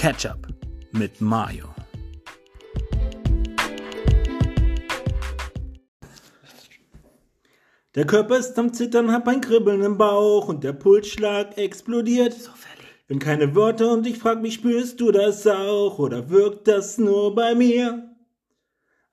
Ketchup mit Mayo. Der Körper ist am Zittern, hab ein Kribbeln im Bauch und der Pulsschlag explodiert. So Bin keine Worte und ich frag mich, spürst du das auch oder wirkt das nur bei mir?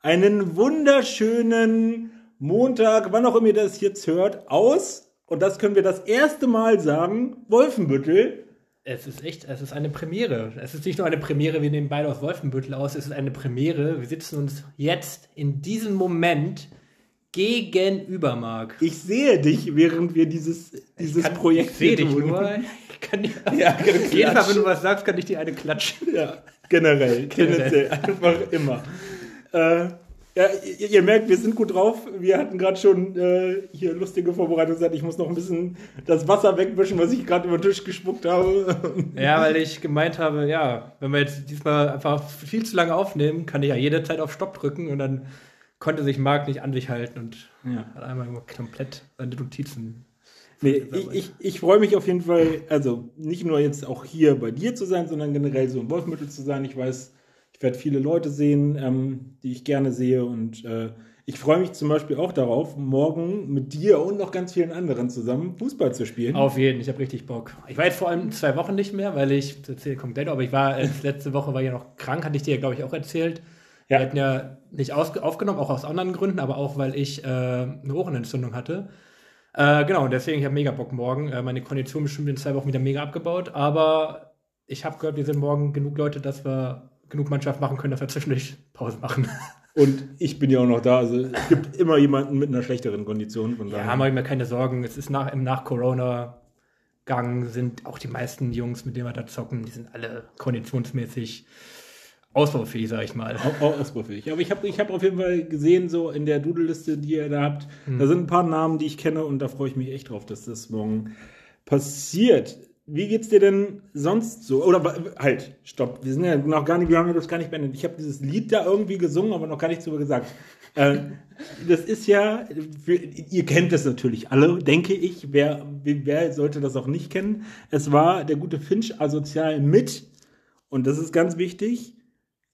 Einen wunderschönen Montag, wann auch immer ihr das jetzt hört, aus. Und das können wir das erste Mal sagen, Wolfenbüttel. Es ist echt, es ist eine Premiere. Es ist nicht nur eine Premiere, wir nehmen beide aus Wolfenbüttel aus, es ist eine Premiere. Wir sitzen uns jetzt in diesem Moment gegenüber, Marc. Ich sehe dich, während wir dieses, dieses kann, Projekt Ich sehe dich nur. Ich kann dir, Ja, jedes Mal, wenn du was sagst, kann ich dir eine klatschen. Ja, generell, tendenziell, einfach immer. Äh, ja, ihr, ihr merkt, wir sind gut drauf. Wir hatten gerade schon äh, hier lustige Vorbereitungen gesagt, ich muss noch ein bisschen das Wasser wegwischen, was ich gerade über den Tisch gespuckt habe. Ja, weil ich gemeint habe, ja, wenn wir jetzt diesmal einfach viel zu lange aufnehmen, kann ich ja jederzeit auf Stopp drücken und dann konnte sich Marc nicht an sich halten und Ja. hat einmal komplett seine Notizen. Nee, ich, ich, ich freue mich auf jeden Fall, also nicht nur jetzt auch hier bei dir zu sein, sondern generell so im Wolfmittel zu sein. Ich weiß, ich werde viele Leute sehen, ähm, die ich gerne sehe und äh, ich freue mich zum Beispiel auch darauf, morgen mit dir und noch ganz vielen anderen zusammen Fußball zu spielen. Auf jeden, ich habe richtig Bock. Ich war jetzt vor allem zwei Wochen nicht mehr, weil ich, das erzähle komplett, aber ich war, äh, letzte Woche war ja noch krank, hatte ich dir ja, glaube ich, auch erzählt. Ja. Wir hatten ja nicht aufgenommen, auch aus anderen Gründen, aber auch, weil ich äh, eine Ohrenentzündung hatte. Äh, genau, und deswegen, ich habe mega Bock morgen. Äh, meine Kondition bestimmt in zwei Wochen wieder mega abgebaut, aber ich habe gehört, wir sind morgen genug Leute, dass wir genug Mannschaft machen können, dass wir zwischendurch Pause machen. Und ich bin ja auch noch da. Also es gibt immer jemanden mit einer schlechteren Kondition. Von daher. Ja, mache ich mir keine Sorgen. Es ist nach, im Nach-Corona-Gang sind auch die meisten Jungs, mit denen wir da zocken, die sind alle konditionsmäßig ausbaufähig, sag ich mal. Au- au- ausbaufähig. Aber ich habe ich hab auf jeden Fall gesehen, so in der Doodle-Liste, die ihr da habt, da sind ein paar Namen, die ich kenne und da freue ich mich echt drauf, dass das morgen passiert. Wie geht's dir denn sonst so? Oder halt, stopp. Wir sind ja noch gar nicht, wir haben das gar nicht beendet. Ich habe dieses Lied da irgendwie gesungen, aber noch gar nichts darüber gesagt. äh, das ist ja, für, ihr kennt das natürlich alle, denke ich. Wer, wer sollte das auch nicht kennen? Es war der gute Finch asozial mit, und das ist ganz wichtig,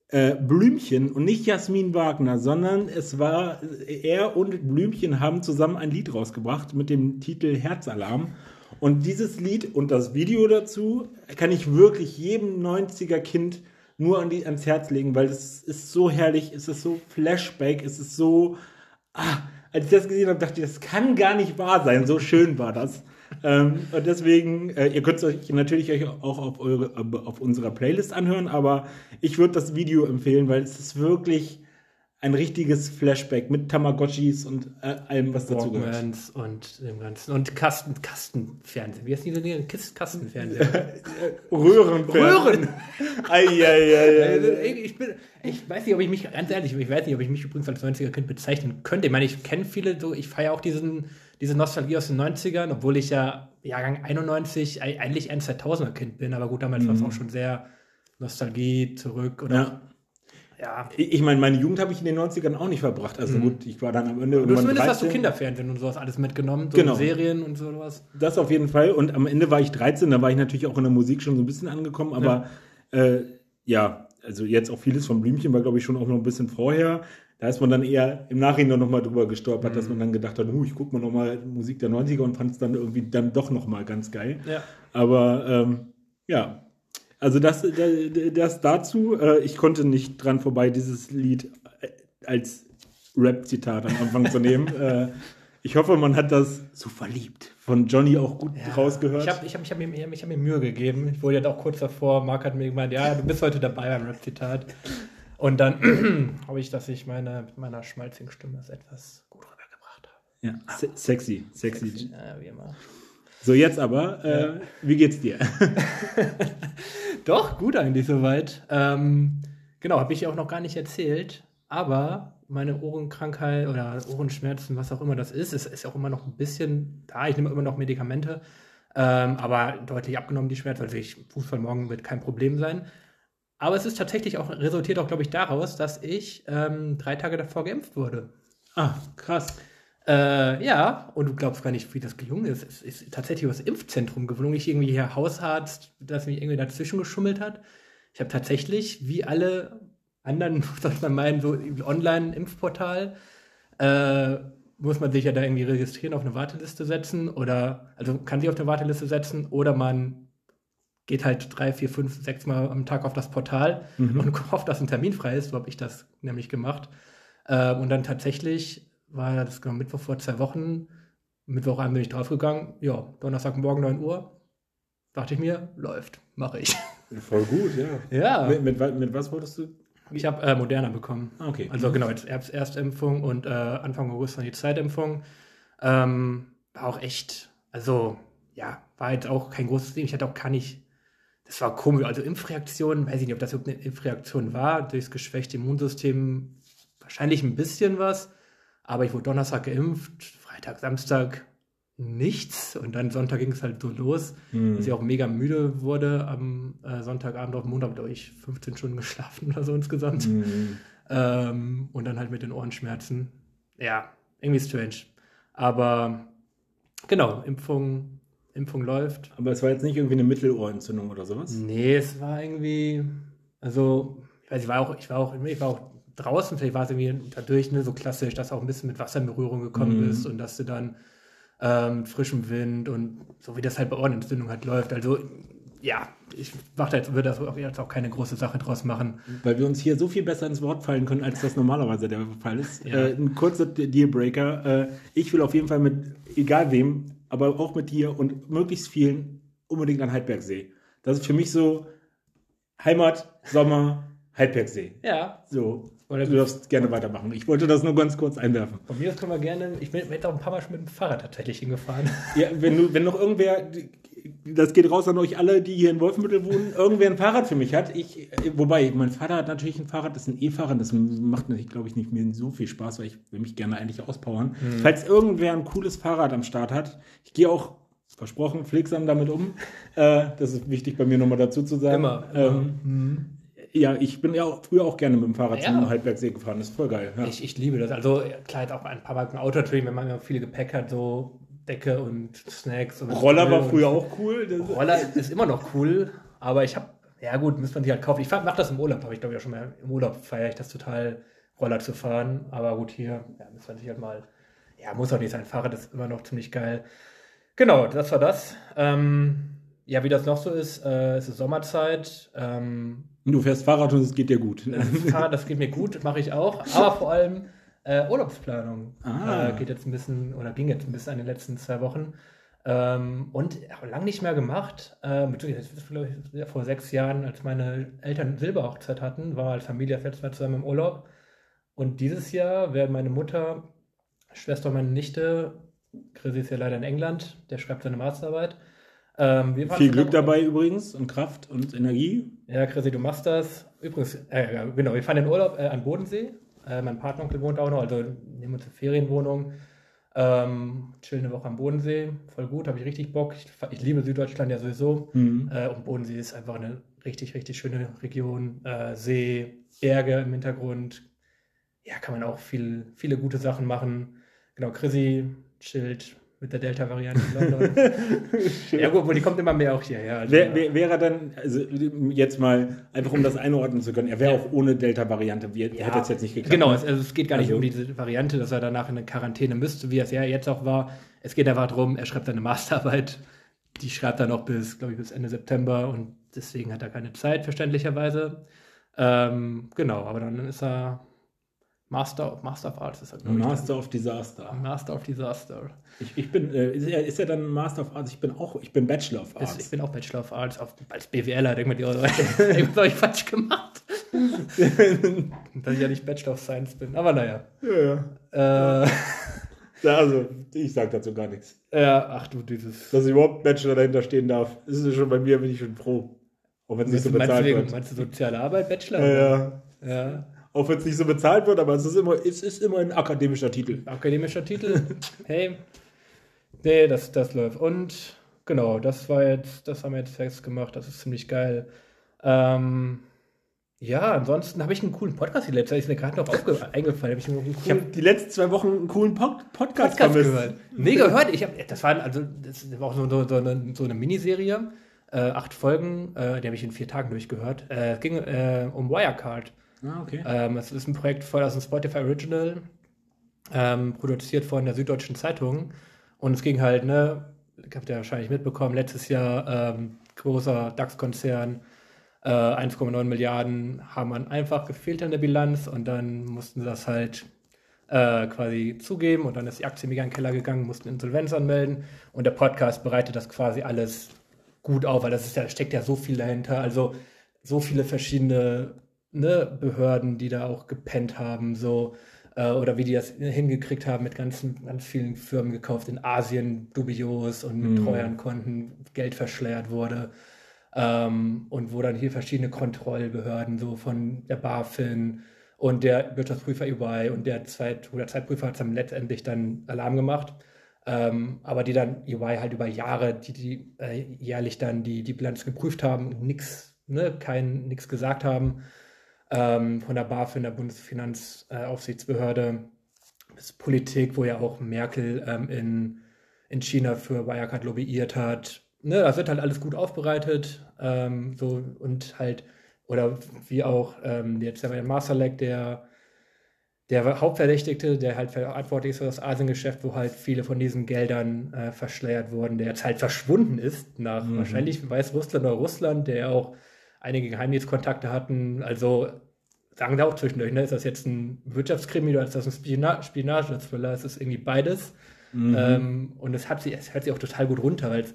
äh, Blümchen und nicht Jasmin Wagner, sondern es war, er und Blümchen haben zusammen ein Lied rausgebracht mit dem Titel Herzalarm. Und dieses Lied und das Video dazu kann ich wirklich jedem 90er-Kind nur an die, ans Herz legen, weil es ist so herrlich, es ist so Flashback, es ist so. Ah, als ich das gesehen habe, dachte ich, das kann gar nicht wahr sein. So schön war das. ähm, und deswegen, äh, ihr könnt es euch natürlich euch auch auf, eure, auf unserer Playlist anhören, aber ich würde das Video empfehlen, weil es ist wirklich ein richtiges Flashback mit Tamagotchis und äh, allem, was dazu gehört. Und dem Ganzen. Und Kasten, Kastenfernsehen. Wie heißt Dinge? Kist- Kastenfernsehen. Röhren. Röhren! Eieiei. Also, ich, bin, ich weiß nicht, ob ich mich, ganz ehrlich, ich weiß nicht, ob ich mich übrigens als 90er-Kind bezeichnen könnte. Ich meine, ich kenne viele, so, ich feiere auch diesen, diese Nostalgie aus den 90ern, obwohl ich ja Jahrgang 91 ei- eigentlich ein 2000er-Kind bin, aber gut, damals war es auch schon sehr Nostalgie zurück oder Ja. Ja. Ich meine, meine Jugend habe ich in den 90ern auch nicht verbracht. Also gut, ich war dann am Ende Du zumindest hast du 13. Kinderfernsehen und sowas alles mitgenommen, so Genau. Serien und sowas. Das auf jeden Fall. Und am Ende war ich 13, da war ich natürlich auch in der Musik schon so ein bisschen angekommen. Aber ja, äh, ja also jetzt auch vieles von Blümchen war, glaube ich, schon auch noch ein bisschen vorher. Da ist man dann eher im Nachhinein noch mal drüber gestolpert, dass man dann gedacht hat, huh, ich gucke mal noch mal Musik der 90er und fand es dann irgendwie dann doch noch mal ganz geil. Ja. Aber ähm, ja, also das, das, dazu. Äh, ich konnte nicht dran vorbei, dieses Lied äh, als Rap-Zitat am Anfang zu nehmen. äh, ich hoffe, man hat das so verliebt von Johnny auch gut rausgehört. Ich habe ich hab, ich hab mir, ich hab mir Mühe gegeben. Ich wurde ja auch kurz davor, Marc hat mir gemeint, ja, du bist heute dabei beim Rap-Zitat. Und dann habe ich, dass ich meine, mit meiner schmalzigen Stimme das etwas gut rübergebracht habe. ja, se sexy, sexy. Ja, wie immer. So, jetzt aber, äh, wie geht's dir? Doch, gut eigentlich soweit. Ähm, genau, habe ich ja auch noch gar nicht erzählt. Aber meine Ohrenkrankheit oder Ohrenschmerzen, was auch immer das ist, ist, ist auch immer noch ein bisschen da. Ich nehme immer noch Medikamente. Ähm, aber deutlich abgenommen die Schmerzen. Also ich, Fußball morgen wird kein Problem sein. Aber es ist tatsächlich auch, resultiert auch, glaube ich, daraus, dass ich ähm, drei Tage davor geimpft wurde. ah, krass. Äh, ja, und du glaubst gar nicht, wie das gelungen ist. Es ist tatsächlich das Impfzentrum gelungen, nicht irgendwie hier Hausarzt, das mich irgendwie dazwischen geschummelt hat. Ich habe tatsächlich, wie alle anderen, soll man meinen, so Online-Impfportal, äh, muss man sich ja da irgendwie registrieren, auf eine Warteliste setzen oder, also kann sich auf eine Warteliste setzen oder man geht halt drei, vier, fünf, sechs Mal am Tag auf das Portal mhm. und hofft, dass ein Termin frei ist. So habe ich das nämlich gemacht. Äh, und dann tatsächlich war das genau Mittwoch vor zwei Wochen. Mittwochabend bin ich draufgegangen. Ja, Donnerstagmorgen 9 Uhr. Dachte ich mir, läuft, mache ich. Voll gut, ja. Ja. Mit, mit, mit was wolltest du? Ich habe äh, Moderna bekommen. Ah, okay. Also genau, jetzt Erst Erstimpfung und äh, Anfang August dann die Zweitimpfung. Ähm, war auch echt, also ja, war jetzt auch kein großes Ding. Ich hatte auch gar nicht, das war komisch. Also Impfreaktionen, weiß ich nicht, ob das überhaupt eine Impfreaktion war, durchs geschwächte Immunsystem wahrscheinlich ein bisschen was. Aber ich wurde Donnerstag geimpft, Freitag, Samstag nichts. Und dann Sonntag ging es halt so los, mhm. dass ich auch mega müde wurde. Am äh, Sonntagabend auf Montag habe ich 15 Stunden geschlafen oder so insgesamt. Mhm. Ähm, und dann halt mit den Ohrenschmerzen. Ja, irgendwie strange. Aber genau, Impfung, Impfung läuft. Aber es war jetzt nicht irgendwie eine Mittelohrentzündung oder sowas? Nee, es war irgendwie, also, ich weiß, ich war auch, ich war auch, ich war auch draußen, vielleicht war es irgendwie dadurch ne, so klassisch, dass auch ein bisschen mit Wasser in Berührung gekommen mhm. ist und dass du dann ähm, frischem Wind und so wie das halt bei Ohrenentzündung halt läuft. Also ja, ich mache jetzt, würde das auch jetzt auch keine große Sache draus machen. Weil wir uns hier so viel besser ins Wort fallen können, als das normalerweise der Fall ist. Ja. Äh, ein kurzer Dealbreaker. Äh, ich will auf jeden Fall mit, egal wem, aber auch mit dir und möglichst vielen unbedingt an Heidbergsee. Das ist für mich so Heimat, Sommer, Heidbergsee. Ja. So. Oder du darfst gerne weitermachen. Ich wollte das nur ganz kurz einwerfen. Von mir aus können wir gerne. Ich bin jetzt auch ein paar Mal schon mit dem Fahrrad tatsächlich hingefahren. Ja, wenn, du, wenn noch irgendwer, das geht raus an euch alle, die hier in Wolfenbüttel wohnen, irgendwer ein Fahrrad für mich hat. Ich, wobei, mein Vater hat natürlich ein Fahrrad, das ist ein E-Fahrrad, das macht natürlich, glaube ich, nicht mehr so viel Spaß, weil ich will mich gerne eigentlich auspowern. Hm. Falls irgendwer ein cooles Fahrrad am Start hat, ich gehe auch versprochen, pflegsam damit um. Äh, das ist wichtig bei mir nochmal dazu zu sagen. Immer. Ähm, mhm ja, ich bin ja auch, früher auch gerne mit dem Fahrrad ja. zum Halbwerksee gefahren. Das ist voll geil. Ja. Ich, ich liebe das. Also klar, jetzt auch ein paar Mal im Auto natürlich, wenn man viel Gepäck hat, so Decke und Snacks. Und Roller war früher auch cool. Roller ist immer noch cool, aber ich habe, ja gut, muss man sich halt kaufen. Ich mache das im Urlaub, habe ich glaube ich auch schon mal im Urlaub feiere ich das total, Roller zu fahren. Aber gut, hier ja, muss man sich halt mal, ja, muss auch nicht sein. Fahrrad ist immer noch ziemlich geil. Genau, das war das. Ähm, ja, wie das noch so ist, äh, es ist Sommerzeit. Ähm, Du fährst Fahrrad und es geht dir gut. Fahrrad, das geht mir gut, mache ich auch. Aber vor allem äh, Urlaubsplanung ah. äh, geht jetzt ein bisschen oder ging jetzt ein bisschen in den letzten zwei Wochen. Ähm, und lange nicht mehr gemacht. Ähm, vor sechs Jahren, als meine Eltern Silberhochzeit hatten, war als Familie das letzte Mal zusammen im Urlaub. Und dieses Jahr werden meine Mutter, Schwester und meine Nichte, Chris ist ja leider in England, der schreibt seine Masterarbeit, ähm, Viel Glück dabei übrigens und Kraft und Energie. Ja, Chrissy, du machst das. Übrigens, äh, genau, wir fahren in Urlaub äh, an Bodensee. Äh, mein Partneronkel wohnt auch noch, also nehmen uns eine Ferienwohnung. Ähm, chillen eine Woche am Bodensee, voll gut, habe ich richtig Bock. Ich, ich, liebe Süddeutschland ja sowieso. Mhm. Äh, und Bodensee ist einfach eine richtig, richtig schöne Region. Äh, See, Berge im Hintergrund. Ja, kann man auch viel, viele gute Sachen machen. Genau, Chrissy chillt mit der Delta-Variante in London. ja, gut, wo die kommt immer mehr auch hierher. Also, Wär, wär, wäre dann, also jetzt mal, einfach um das einordnen zu können, er wäre ja. auch ohne Delta-Variante, ja. hätte es jetzt nicht geklappt. Genau, ne? es, also es geht gar nicht also. um diese Variante, dass er danach in eine Quarantäne müsste, wie es ja jetzt auch war. Es geht einfach darum, er schreibt seine Masterarbeit, die schreibt er noch bis, glaube ich, bis Ende September und deswegen hat er keine Zeit, verständlicherweise. Ähm, genau, aber dann ist er Master, Master of Arts ist er, glaube Master of Disaster. Master of Disaster. Ich, ich bin, äh, ist, er, ist er dann Master of Arts? Ich bin auch, ich bin Bachelor of Arts. ich bin auch Bachelor of Arts, auf, als BWLer, ich mir, was habe ich falsch gemacht? Dass ich ja nicht Bachelor of Science bin, aber naja. Ja, ja. Äh, ja, also, ich sage dazu gar nichts. Ja, ach du, dieses. Dass ich überhaupt Bachelor dahinter stehen darf, ist es schon bei mir, bin ich schon froh. Auch wenn es nicht so bezahlt meinst du, wird. Meinst du soziale Arbeit, Bachelor? Ja, ja. ja auch wenn es nicht so bezahlt wird, aber es ist immer, es ist immer ein akademischer Titel. Akademischer Titel. hey. Nee, das, das läuft. Und genau, das war jetzt, das haben wir jetzt festgemacht, das ist ziemlich geil. Ähm, ja, ansonsten habe ich einen coolen Podcast die letzte Zeit, ist mir gerade noch eingefallen. Hab ich, ich habe die letzten zwei Wochen einen coolen Pod Podcast, Podcast gehört. Nee, gehört. Ich hab, das war also das war auch so, so, so, eine, so eine Miniserie Äh, acht Folgen, äh, die habe ich in vier Tagen durchgehört. Äh, es ging äh, um Wirecard. Ah, okay. Ähm, es ist ein Projekt voll aus dem Spotify Original, ähm, produziert von der Süddeutschen Zeitung. Und es ging halt, ne, habt ihr wahrscheinlich mitbekommen, letztes Jahr ähm, großer DAX-Konzern, äh, 1,9 Milliarden haben man einfach gefehlt in der Bilanz und dann mussten sie das halt äh, quasi zugeben und dann ist die Aktie mega in den Keller gegangen, mussten Insolvenz anmelden und der Podcast bereitet das quasi alles gut auf, weil das ist ja, steckt ja so viel dahinter, also so viele verschiedene ne, Behörden, die da auch gepennt haben, so äh, oder wie die das hingekriegt haben, mit ganzen, ganz vielen Firmen gekauft in Asien, dubios und mit Mhm. Treuhandkonten Geld verschleiert wurde. Ähm, und wo dann hier verschiedene Kontrollbehörden, so von der BaFin und der Wirtschaftsprüfer EY und der, Zeit, oder Zeitprüfer hat dann letztendlich dann Alarm gemacht. Ähm, aber die dann EY halt über Jahre, die, die äh, jährlich dann die, die Bilanz geprüft haben und nichts, ne, kein, nichts gesagt haben. Ähm, von der BaFin, der Bundesfinanzaufsichtsbehörde, bis Politik, wo ja auch Merkel ähm, in, in China für Wirecard lobbyiert hat. Ne, das wird halt alles gut aufbereitet. Ähm, so und halt, oder wie auch ähm, jetzt der Masterleck, der der Hauptverdächtigte, der halt verantwortlich ist für das Asiengeschäft, wo halt viele von diesen Geldern äh, verschleiert wurden, der jetzt halt verschwunden ist, nach Mhm. wahrscheinlich Weißrussland oder Russland, der auch einige Geheimdienstkontakte hatten. Also sagen wir auch zwischendurch, ne? ist das jetzt ein Wirtschaftskrimi oder ist das ein Spiona Spionage-Thriller? Es ist irgendwie beides. Mhm. Ähm, und es, hat sie, es hört sich auch total gut runter, weil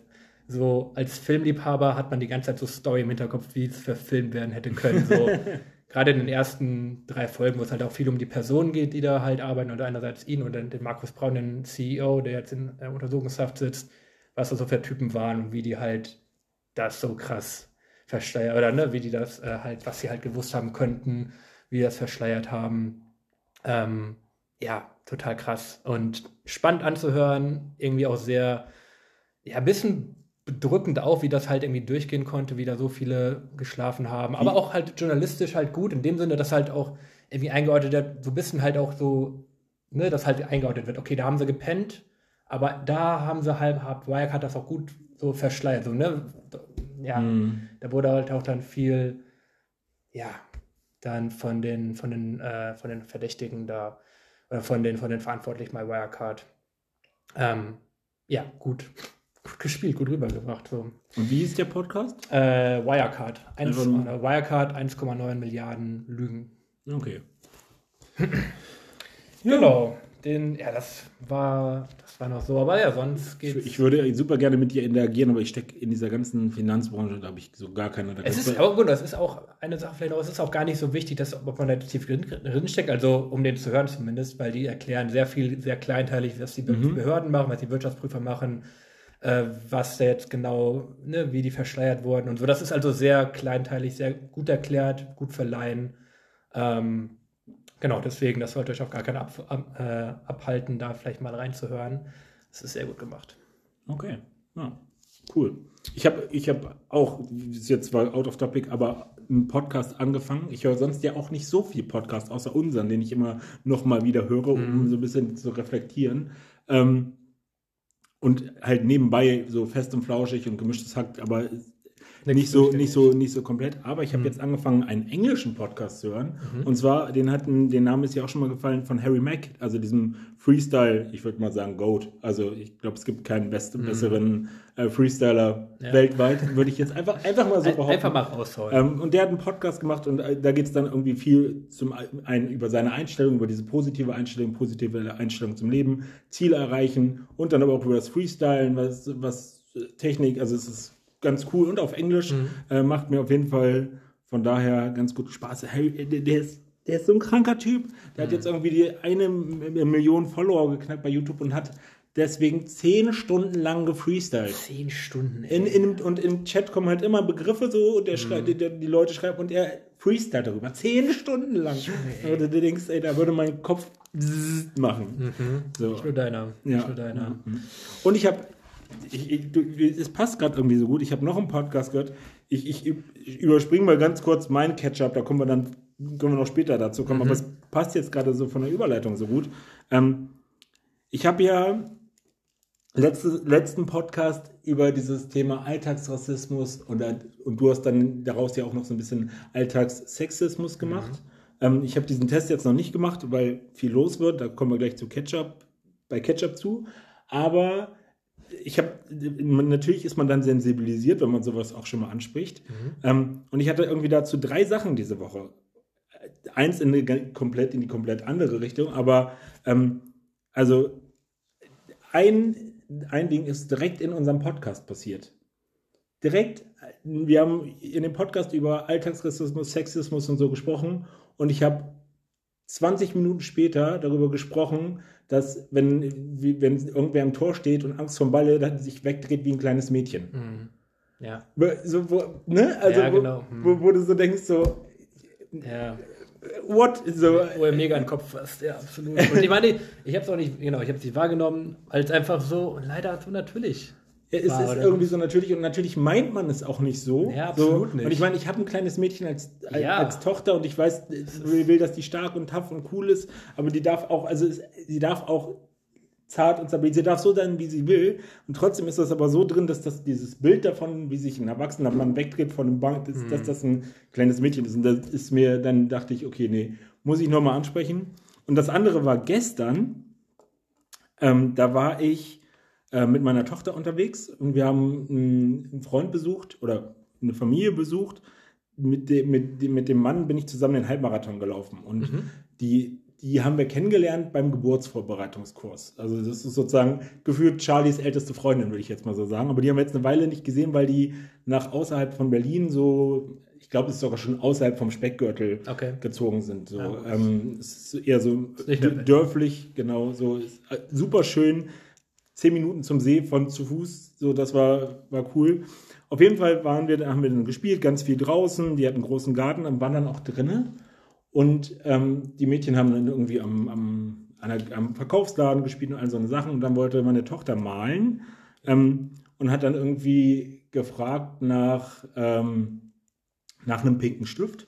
so als Filmliebhaber hat man die ganze Zeit so Story im Hinterkopf, wie es verfilmt werden hätte können. So, gerade in den ersten drei Folgen, wo es halt auch viel um die Personen geht, die da halt arbeiten, und einerseits ihn und dann den Markus Braun, den CEO, der jetzt in äh, Untersuchungshaft sitzt, was das so für Typen waren und wie die halt das so krass verschleiert, oder ne, wie die das äh, halt, was sie halt gewusst haben könnten, wie die das verschleiert haben. Ähm, ja, total krass und spannend anzuhören, irgendwie auch sehr, ja, ein bisschen bedrückend auch, wie das halt irgendwie durchgehen konnte, wie da so viele geschlafen haben. Aber auch halt journalistisch halt gut, in dem Sinne, dass halt auch irgendwie eingeordnet wird, so ein bisschen halt auch so, ne, dass halt eingeordnet wird, okay, da haben sie gepennt, aber da haben sie halt, hat Wirecard das auch gut so verschleiert, so, ne, ja, Mhm. da wurde halt auch dann viel, ja, dann von den, von den, äh, von den Verdächtigen da, oder von den, von den Verantwortlichen bei Wirecard, ähm, ja, gut, gut gespielt, gut rübergebracht, so. Und wie ist der Podcast? Äh, Wirecard. Eins, Einfach nur- oder Wirecard 1,9 Milliarden Lügen. Okay. Genau. Den, ja, das war, das war noch so. Aber ja, sonst geht's. Ich, ich würde super gerne mit dir interagieren, aber ich stecke in dieser ganzen Finanzbranche, da habe ich so gar keine. Es ist, aber gut, das ist auch eine Sache vielleicht auch, es ist auch gar nicht so wichtig, dass, ob man da tief drin, drin steckt, also um den zu hören zumindest, weil die erklären sehr viel, sehr kleinteilig, was die Mhm. Behörden machen, was die Wirtschaftsprüfer machen, äh, was da jetzt genau, ne, wie die verschleiert wurden und so. Das ist also sehr kleinteilig, sehr gut erklärt, gut verleihen. Ähm, genau, deswegen, das sollte euch auch gar keiner ab, äh, abhalten, da vielleicht mal reinzuhören. Das ist sehr gut gemacht. Okay, ja, cool. Ich habe ich hab auch, das ist jetzt zwar out of topic, aber einen Podcast angefangen. Ich höre sonst ja auch nicht so viel Podcast, außer unseren, den ich immer noch mal wieder höre, um Mhm. so ein bisschen zu reflektieren. Ähm, und halt nebenbei so fest und flauschig und gemischtes Hack, aber nicht so, nicht so, nicht so komplett. Aber ich habe Mhm. jetzt angefangen, einen englischen Podcast zu hören. Und zwar, den hatten, den Name ist ja auch schon mal gefallen von Harry Mack, also diesem Freestyle, ich würde mal sagen Goat. Also ich glaube, es gibt keinen best, besseren äh, Freestyler Mhm. Ja. weltweit, würde ich jetzt einfach, einfach mal so behaupten. einfach mal raushauen. Ähm, und der hat einen Podcast gemacht und äh, da geht es dann irgendwie viel zum einen über seine Einstellung, über diese positive Einstellung, positive Einstellung zum Leben, Ziele erreichen und dann aber auch über das Freestylen, was, was äh, Technik, also es ist ganz cool und auf Englisch, Mhm. äh, macht mir auf jeden Fall von daher ganz gut Spaß. Hey, der, der ist der ist so ein kranker Typ. Der Mhm. hat jetzt irgendwie die eine Million Follower geknackt bei YouTube und hat deswegen zehn Stunden lang gefreestylt. Zehn Stunden. ey. In, in, und im Chat kommen halt immer Begriffe so und der Mhm. schreibt, die, die Leute schreiben und er freestylt darüber. Zehn Stunden lang. ey. Also du denkst, ey, da würde mein Kopf machen. So. Nicht nur deiner. Ja. Nicht nur deiner. Mhm. Und ich habe, ich, ich, du- es passt gerade irgendwie so gut. Ich habe noch einen Podcast gehört. Ich, ich, ich überspringe mal ganz kurz meinen Catch-up, da kommen wir dann können wir noch später dazu kommen, aber es passt jetzt gerade so von der Überleitung so gut. Ähm, ich habe ja letzte, letzten Podcast über dieses Thema Alltagsrassismus und, und du hast dann daraus ja auch noch so ein bisschen Alltagssexismus gemacht. Mhm. Ähm, ich habe diesen Test jetzt noch nicht gemacht, weil viel los wird. Da kommen wir gleich zu Ketchup, bei Ketchup zu. Aber ich habe, natürlich ist man dann sensibilisiert, wenn man sowas auch schon mal anspricht. Mhm. Ähm, und ich hatte irgendwie dazu drei Sachen diese Woche. Eins in eine, komplett in die komplett andere Richtung, aber ähm, also ein, ein Ding ist direkt in unserem Podcast passiert. Direkt, wir haben in dem Podcast über Alltagsrassismus, Sexismus und so gesprochen und ich habe 20 Minuten später darüber gesprochen, dass wenn, wenn irgendwer am Tor steht und Angst vom Ball dann sich wegdreht wie ein kleines Mädchen. Mhm. Ja. So, wo, ne? Also, ja, genau. mhm. wo, wo, du so denkst, so. Ja. What? So, wo er mega in den Kopf fasst, ja, absolut. Und ich meine, ich habe es auch nicht, genau, ich habe es nicht wahrgenommen, als einfach so, leider so natürlich. Es ist irgendwie so natürlich und natürlich meint man es auch nicht so. Ja, absolut so. nicht. Und ich meine, ich habe ein kleines Mädchen als, als, ja. als, Tochter und ich weiß, ich will, dass die stark und tough und cool ist, aber die darf auch, also sie darf auch zart und stabil, sie darf so sein, wie sie will. Und trotzdem ist das aber so drin, dass das dieses Bild davon, wie sich ein erwachsener Mann wegdreht von einem Bank, ist, mhm. dass das ein kleines Mädchen ist. Und das ist mir, dann dachte ich, okay, nee, muss ich nochmal ansprechen. Und das andere war gestern, ähm, da war ich äh, mit meiner Tochter unterwegs und wir haben einen Freund besucht oder eine Familie besucht. Mit dem, mit, dem, mit dem Mann bin ich zusammen den Halbmarathon gelaufen und mhm. die, die haben wir kennengelernt beim Geburtsvorbereitungskurs. Also das ist sozusagen gefühlt Charlies älteste Freundin, würde ich jetzt mal so sagen. Aber die haben wir jetzt eine Weile nicht gesehen, weil die nach außerhalb von Berlin so, ich glaube, es ist sogar schon außerhalb vom Speckgürtel okay. gezogen sind. So, ja. ähm, es ist eher so dörflich, genau, so äh, super schön zehn Minuten zum See von zu Fuß. So, das war, war cool. Auf jeden Fall waren wir, haben wir dann gespielt, ganz viel draußen. Die hatten einen großen Garten und waren dann auch drinnen. Und ähm, die Mädchen haben dann irgendwie am, am, einer, am Verkaufsladen gespielt und all so eine Sachen. Und dann wollte meine Tochter malen ähm, und hat dann irgendwie gefragt nach, ähm, nach einem pinken Stift.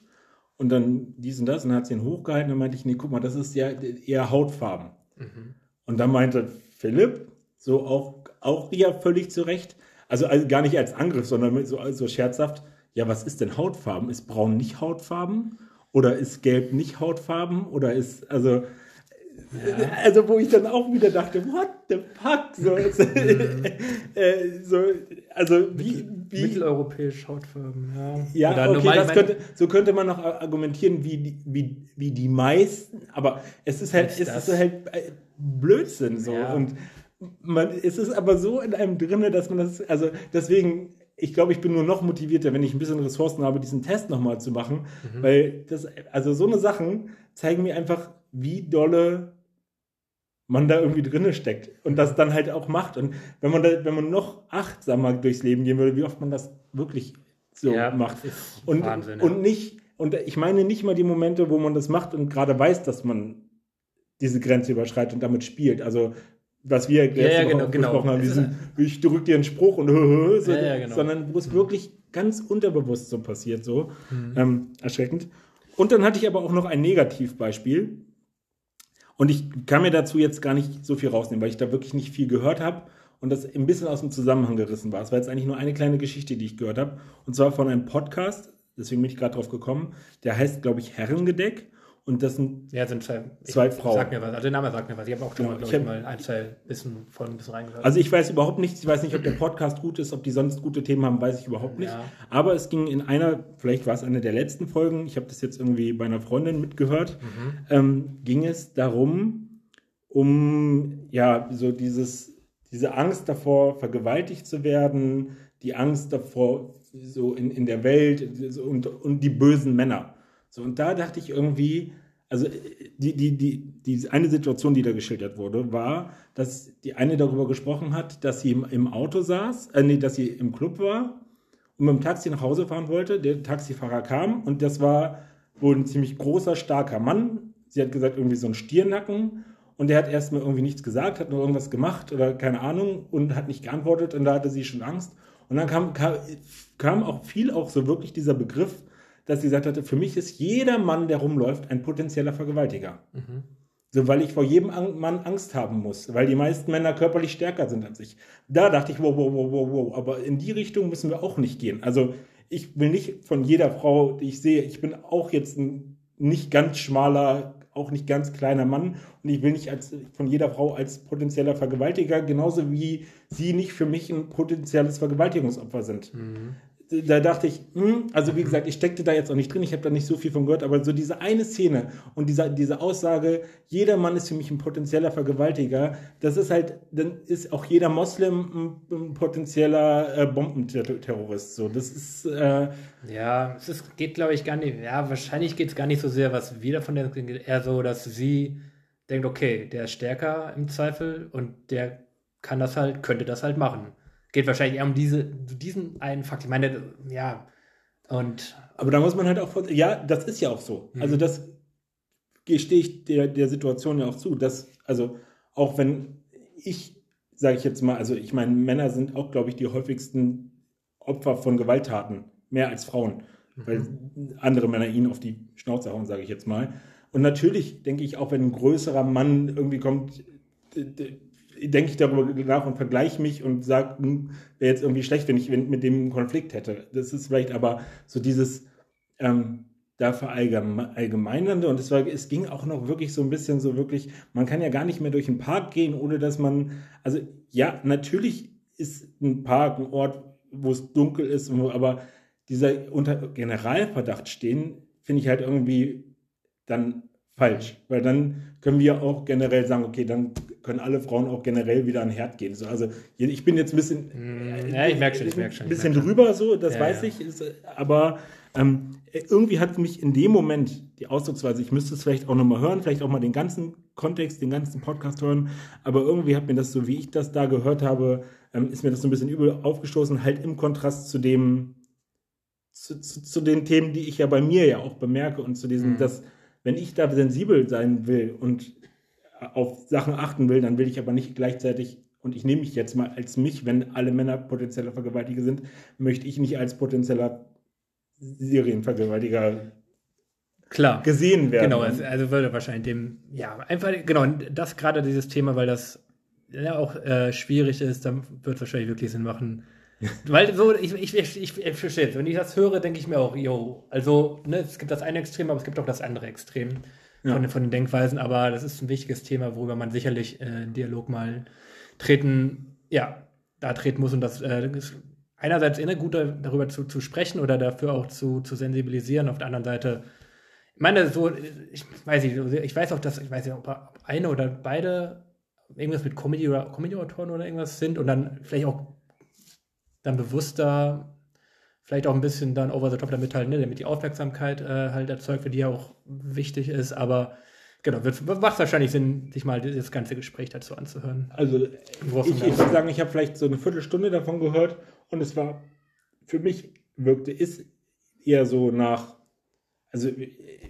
Und dann dies und das. Und dann hat sie ihn hochgehalten. Und dann meinte ich, nee, guck mal, das ist ja eher Hautfarben. Mhm. Und dann meinte Philipp, so auch, auch ja völlig zu Recht. Also, also gar nicht als Angriff, sondern so, so scherzhaft. Ja, was ist denn Hautfarben? Ist Braun nicht Hautfarben? Oder ist Gelb nicht Hautfarben? Oder ist, also, ja. Also, wo ich dann auch wieder dachte, what the fuck? So, äh, so also, wie, wie. Mitteleuropäisch Hautfarben, ja. Ja, okay, das könnte, so könnte man noch argumentieren, wie, wie, wie die meisten, aber es ist halt, es ist halt äh, Blödsinn so. Ja. Und man, es ist aber so in einem drinne, dass man das, also deswegen, ich glaube, ich bin nur noch motivierter, wenn ich ein bisschen Ressourcen habe, diesen Test nochmal zu machen, mhm. weil das, also so eine Sachen zeigen mir einfach, wie dolle man da irgendwie drinne steckt und das dann halt auch macht. Und wenn man da, wenn man noch achtsamer durchs Leben gehen würde, wie oft man das wirklich so ja, macht. Und, Wahnsinn, ja. und nicht, und ich meine nicht mal die Momente, wo man das macht und gerade weiß, dass man diese Grenze überschreitet und damit spielt. Also was wir jetzt ja, ja, genau, genau. haben, diesen, ich drücke dir einen Spruch und so, ja, ja, genau. sondern wo es mhm. wirklich ganz unterbewusst so passiert, so mhm. ähm, erschreckend. Und dann hatte ich aber auch noch ein Negativbeispiel. Und ich kann mir dazu jetzt gar nicht so viel rausnehmen, weil ich da wirklich nicht viel gehört habe und das ein bisschen aus dem Zusammenhang gerissen war. Es war jetzt eigentlich nur eine kleine Geschichte, die ich gehört habe. Und zwar von einem Podcast, deswegen bin ich gerade drauf gekommen, der heißt, glaube ich, Herrengedeck. Und das sind, ja, sind zwei, zwei Frauen. Sag mir was. Also der Name sagt mir was. Ich habe auch genau, mal, ich, ich mal ein, zwei Wissen von ein bisschen reingehört. Also ich weiß überhaupt nichts. Ich weiß nicht, ob der Podcast gut ist, ob die sonst gute Themen haben, weiß ich überhaupt nicht. Ja. Aber es ging in einer, vielleicht war es eine der letzten Folgen, ich habe das jetzt irgendwie bei einer Freundin mitgehört, mhm. ähm, ging es darum, um ja, so dieses, diese Angst davor, vergewaltigt zu werden, die Angst davor, so in, in der Welt und, und die bösen Männer. So, und da dachte ich irgendwie, also die, die, die, die eine Situation, die da geschildert wurde, war, dass die eine darüber gesprochen hat, dass sie im, Auto saß, äh, nee, dass sie im Club war und mit dem Taxi nach Hause fahren wollte. Der Taxifahrer kam und das war wohl ein ziemlich großer, starker Mann. Sie hat gesagt, irgendwie so ein Stiernacken. Und der hat erstmal irgendwie nichts gesagt, hat nur irgendwas gemacht oder keine Ahnung und hat nicht geantwortet und da hatte sie schon Angst. Und dann kam, kam, kam auch viel auch so wirklich dieser Begriff, dass sie gesagt hatte, für mich ist jeder Mann, der rumläuft, ein potenzieller Vergewaltiger. Mhm. So, weil ich vor jedem Mann Angst haben muss, weil die meisten Männer körperlich stärker sind als ich. Da dachte ich, wow, wow, wow, wow, wow. Aber in die Richtung müssen wir auch nicht gehen. Also ich will nicht von jeder Frau, die ich sehe, ich bin auch jetzt ein nicht ganz schmaler, auch nicht ganz kleiner Mann und ich will nicht als, von jeder Frau als potenzieller Vergewaltiger, genauso wie sie nicht für mich ein potenzielles Vergewaltigungsopfer sind. Mhm da dachte ich, hm, also wie gesagt, ich steckte da jetzt auch nicht drin, ich habe da nicht so viel von gehört, aber so diese eine Szene und diese, diese Aussage, jeder Mann ist für mich ein potenzieller Vergewaltiger, das ist halt, dann ist auch jeder Moslem ein, ein potenzieller äh, Bombenterrorist. So, das ist. Äh, ja, es ist, geht, glaube ich, gar nicht, ja, wahrscheinlich geht es gar nicht so sehr, was wieder von der, eher so, dass sie denkt, okay, der ist stärker im Zweifel und der kann das halt, könnte das halt machen geht wahrscheinlich eher um diese, diesen einen Fakt. Ich meine, ja, und. Aber da muss man halt auch, ja, das ist ja auch so. Mhm. Also das gestehe ich der, der Situation ja auch zu, dass, also auch wenn ich, sage ich jetzt mal, also ich meine, Männer sind auch, glaube ich, die häufigsten Opfer von Gewalttaten, mehr als Frauen, mhm. weil andere Männer ihnen auf die Schnauze hauen, sage ich jetzt mal. Und natürlich denke ich auch, wenn ein größerer Mann irgendwie kommt, denke ich darüber nach und vergleiche mich und sage, hm, wäre jetzt irgendwie schlecht, wenn ich mit dem einen Konflikt hätte. Das ist vielleicht aber so dieses ähm, da verallgemeinernde und es, war, es ging auch noch wirklich so ein bisschen so wirklich, man kann ja gar nicht mehr durch einen Park gehen, ohne dass man, also ja, natürlich ist ein Park ein Ort, wo es dunkel ist, aber dieser unter Generalverdacht stehen, finde ich halt irgendwie dann falsch, weil dann können wir auch generell sagen, okay, dann können alle Frauen auch generell wieder an den Herd gehen. So, also ich bin jetzt ein bisschen, mm, ja, ich merke schon, ich merke schon, ein bisschen drüber so, das ja, weiß ich, ist, aber ähm, irgendwie hat mich in dem Moment die Ausdrucksweise, ich müsste es vielleicht auch nochmal hören, vielleicht auch mal den ganzen Kontext, den ganzen Podcast hören, aber irgendwie hat mir das so, wie ich das da gehört habe, ähm, ist mir das so ein bisschen übel aufgestoßen, halt im Kontrast zu dem, zu, zu, zu, den Themen, die ich ja bei mir ja auch bemerke und zu diesem, mhm. dass wenn ich da sensibel sein will und auf Sachen achten will, dann will ich aber nicht gleichzeitig, und ich nehme mich jetzt mal als mich, wenn alle Männer potenzielle Vergewaltiger sind, möchte ich nicht als potenzieller Serienvergewaltiger Klar. gesehen werden. Genau, also, also würde wahrscheinlich dem, ja, einfach, genau, das gerade dieses Thema, weil das ja auch äh, schwierig ist, dann wird es wahrscheinlich wirklich Sinn machen, weil so, ich, ich, ich, ich, verstehe Wenn ich das höre, denke ich mir auch, yo, also, ne, es gibt das eine Extrem, aber es gibt auch das andere Extrem ja. von, von den Denkweisen. Aber das ist ein wichtiges Thema, worüber man sicherlich äh, Dialog mal treten, ja, da treten muss. Und das äh, ist einerseits immer gut, darüber zu, zu sprechen oder dafür auch zu, zu sensibilisieren. Auf der anderen Seite, ich meine, so, ich weiß nicht, ich weiß auch, dass, ich weiß nicht, ob eine oder beide irgendwas mit Comedy oder Comedy-Autoren oder irgendwas sind und dann vielleicht auch dann bewusster, vielleicht auch ein bisschen dann over the top damit halt, ne, damit die Aufmerksamkeit äh, halt erzeugt wird, die ja auch wichtig ist, aber genau, wird, macht wahrscheinlich Sinn, sich mal das ganze Gespräch dazu anzuhören. Also ich, ich würde sagen, ich habe vielleicht so eine Viertelstunde davon gehört und es war für mich wirkte, ist eher so nach, also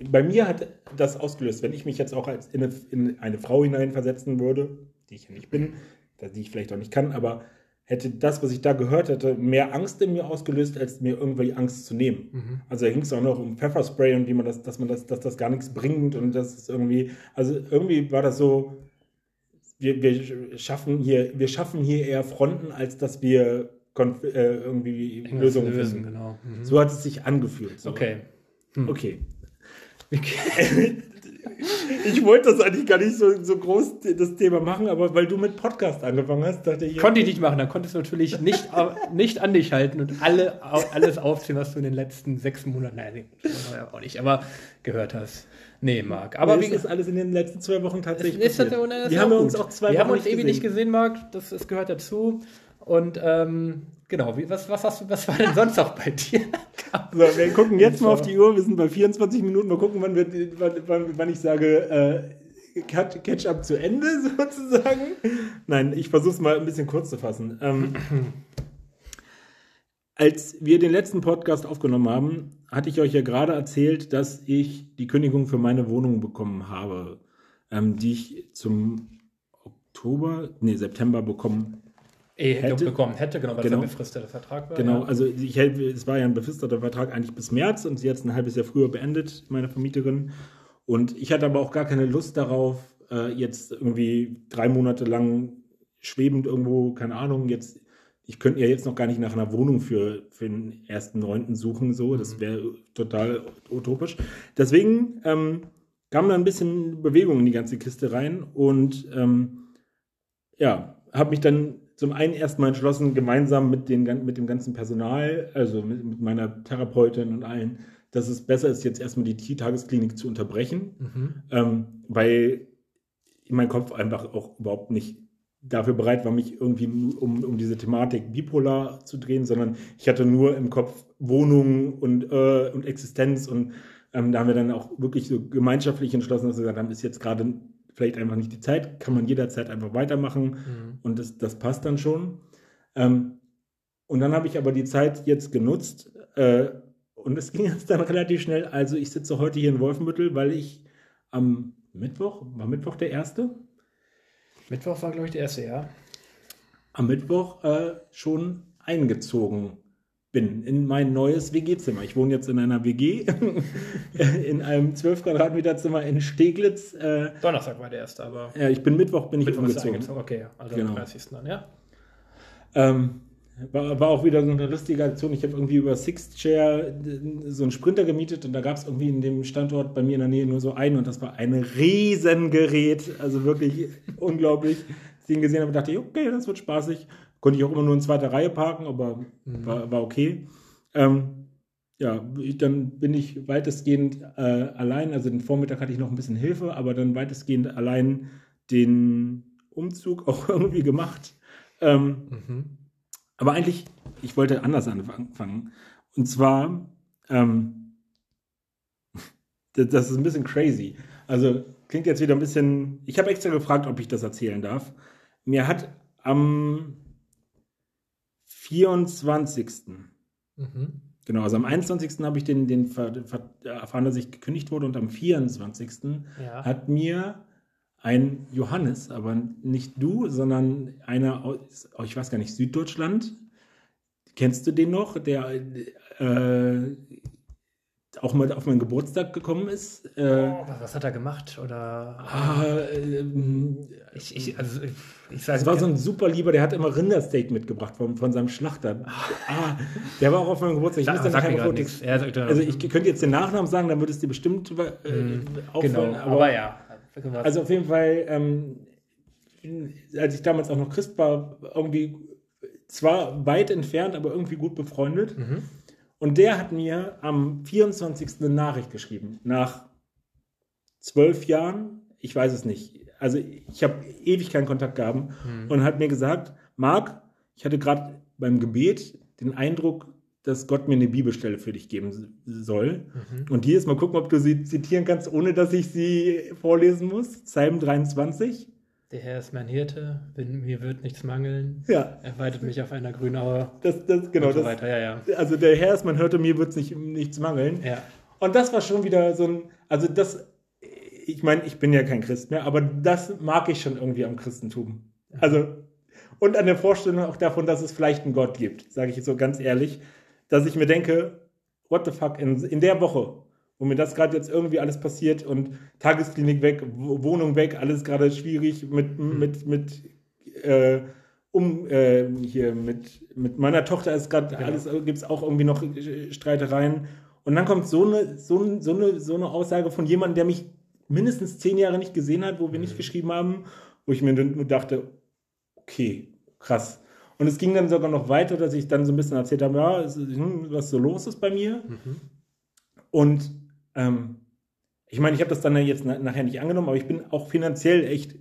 bei mir hat das ausgelöst, wenn ich mich jetzt auch als in eine, in eine Frau hineinversetzen würde, die ich ja nicht bin, die ich vielleicht auch nicht kann, aber hätte das, was ich da gehört hätte, mehr Angst in mir ausgelöst, als mir irgendwie Angst zu nehmen. Mhm. Also da ging es auch noch um Pfefferspray und wie man das, dass man das, dass das gar nichts bringt und das ist irgendwie, also irgendwie war das so, wir, wir schaffen hier, wir schaffen hier eher Fronten, als dass wir äh, irgendwie Irgendwas Lösungen lösen. Finden. Genau. Mhm. So hat es sich angefühlt. So. Okay. Hm. Okay. okay. ich wollte das eigentlich gar nicht so, so groß das Thema machen, aber weil du mit Podcast angefangen hast, dachte ich. Konnte ich nicht machen, da konntest du natürlich nicht, nicht an dich halten und alle, alles aufzählen, was du in den letzten sechs Monaten, nein, auch nicht, aber gehört hast. Nee, Marc. Aber wie ist alles in den letzten zwei Wochen tatsächlich ist, ist das, das Wir haben uns auch zwei wir Wochen haben uns ewig nicht gesehen, Marc. Das, das gehört dazu. Und ähm, genau, wie, was, was, hast was war denn sonst noch bei dir? so, wir gucken jetzt mal auf die Uhr, wir sind bei 24 Minuten, mal gucken, wann, wir, wann, wann ich sage, äh, Catch-up zu Ende sozusagen. Nein, ich versuche es mal ein bisschen kurz zu fassen. Ähm, als wir den letzten Podcast aufgenommen haben, hatte ich euch ja gerade erzählt, dass ich die Kündigung für meine Wohnung bekommen habe, ähm, die ich zum Oktober, nee, September bekommen hätte bekommen hätte, genau, weil genau, es ein befristeter Vertrag war. Genau, ja. also ich, es war ja ein befristeter Vertrag eigentlich bis März und sie hat es ein halbes Jahr früher beendet, meine Vermieterin. Und ich hatte aber auch gar keine Lust darauf, äh, jetzt irgendwie drei Monate lang schwebend irgendwo, keine Ahnung, jetzt, ich könnte ja jetzt noch gar nicht nach einer Wohnung für, für den ersten Neunten suchen, so, das Mhm. wäre total utopisch. Deswegen ähm, kam da ein bisschen Bewegung in die ganze Kiste rein und ähm, ja, habe mich dann zum einen erstmal entschlossen, gemeinsam mit, den, mit dem ganzen Personal, also mit, mit meiner Therapeutin und allen, dass es besser ist, jetzt erstmal die Tagesklinik zu unterbrechen, Mhm. ähm, weil mein Kopf einfach auch überhaupt nicht dafür bereit war, mich irgendwie um, um diese Thematik bipolar zu drehen, sondern ich hatte nur im Kopf Wohnung und, äh, und Existenz und ähm, da haben wir dann auch wirklich so gemeinschaftlich entschlossen, dass wir gesagt haben, ist jetzt gerade vielleicht einfach nicht die Zeit, kann man jederzeit einfach weitermachen Mhm. und das, das passt dann schon. Ähm, und dann habe ich aber die Zeit jetzt genutzt äh, und es ging jetzt dann relativ schnell. Also ich sitze heute hier in Wolfenbüttel, weil ich am Mittwoch, war Mittwoch der erste? Mittwoch war, glaube ich, der erste, ja. Am Mittwoch äh, schon eingezogen bin in mein neues WG-Zimmer. Ich wohne jetzt in einer WG, in einem 12 Quadratmeter Zimmer in Steglitz. Äh, Donnerstag war der erste, aber ja, ich bin Mittwoch bin ich Mittwoch ist umgezogen. eingezogen. Okay, ja. also Genau. am 30. dann, ja. Ähm, war, war auch wieder so eine lustige Aktion. Ich habe irgendwie über Sixth-Share so einen Sprinter gemietet und da gab es irgendwie in dem Standort bei mir in der Nähe nur so einen und das war ein Riesengerät. Also wirklich unglaublich. Ich ihn gesehen habe, dachte ich, okay, das wird spaßig. Konnte ich auch immer nur in zweiter Reihe parken, aber war, war okay. Ähm, ja, dann bin ich weitestgehend äh, allein, also den Vormittag hatte ich noch ein bisschen Hilfe, aber dann weitestgehend allein den Umzug auch irgendwie gemacht. Ähm, Mhm. aber eigentlich, ich wollte anders anfangen. Und zwar, ähm, das ist ein bisschen crazy. Also klingt jetzt wieder ein bisschen. Ich habe extra gefragt, ob ich das erzählen darf. Mir hat am 24. Mhm. Genau, also am 21. habe ich den, den ver, ver, erfahren, dass ich gekündigt wurde und am 24. Ja. hat mir ein Johannes, aber nicht du, sondern einer aus, oh, ich weiß gar nicht, Süddeutschland. Kennst du den noch? Der äh, auch mal auf meinen Geburtstag gekommen ist. Äh, Oh, was, hat er gemacht? Oder. ah, ähm, Ich, ich, also, ich, ich es war so ein super Lieber, der hat immer Rindersteak mitgebracht von, von seinem Schlachter. Ah, der war auch auf meinem Geburtstag. Ich wusste sag nachher nichts. Also ich könnte jetzt den Nachnamen sagen, dann würde es dir bestimmt äh, auffallen. Genau, aber, ja. Also auf jeden Fall, ähm, als ich damals auch noch Christ war, irgendwie zwar weit entfernt, aber irgendwie gut befreundet. Mhm. Und der hat mir am 24. eine Nachricht geschrieben. Nach zwölf Jahren, ich weiß es nicht. Also ich habe ewig keinen Kontakt gehabt Mhm. und hat mir gesagt, Marc, ich hatte gerade beim Gebet den Eindruck, dass Gott mir eine Bibelstelle für dich geben soll. Mhm. Und hier ist mal gucken, ob du sie zitieren kannst, ohne dass ich sie vorlesen muss. Psalm 23. Der Herr ist mein Hirte, mir wird nichts mangeln. Ja, Er weitet mich auf einer grünen Aue. das, das, genau. und so Das, weiter. Ja, ja. also der Herr ist, man hörte, mir wird nicht, nichts mangeln. Ja. Und das war schon wieder so ein, also das, ich meine, ich bin ja kein Christ mehr, aber das mag ich schon irgendwie am Christentum. Also, und an der Vorstellung auch davon, dass es vielleicht einen Gott gibt, sage ich so ganz ehrlich, dass ich mir denke, what the fuck, in, in der Woche, wo mir das gerade jetzt irgendwie alles passiert und Tagesklinik weg, Wo- Wohnung weg, alles gerade schwierig mit, mit, mit, äh, um, äh, hier, mit, mit meiner Tochter ist gerade Genau. alles, gibt es auch irgendwie noch äh, Streitereien. Und dann kommt so eine, so, so, eine, so eine Aussage von jemandem, der mich mindestens zehn Jahre nicht gesehen hat, wo wir nicht geschrieben haben, wo ich mir nur dachte, okay, krass. Und es ging dann sogar noch weiter, dass ich dann so ein bisschen erzählt habe, ja, hm, was so los ist bei mir. Mhm. Und ähm, ich meine, ich habe das dann jetzt na nachher nicht angenommen, aber ich bin auch finanziell echt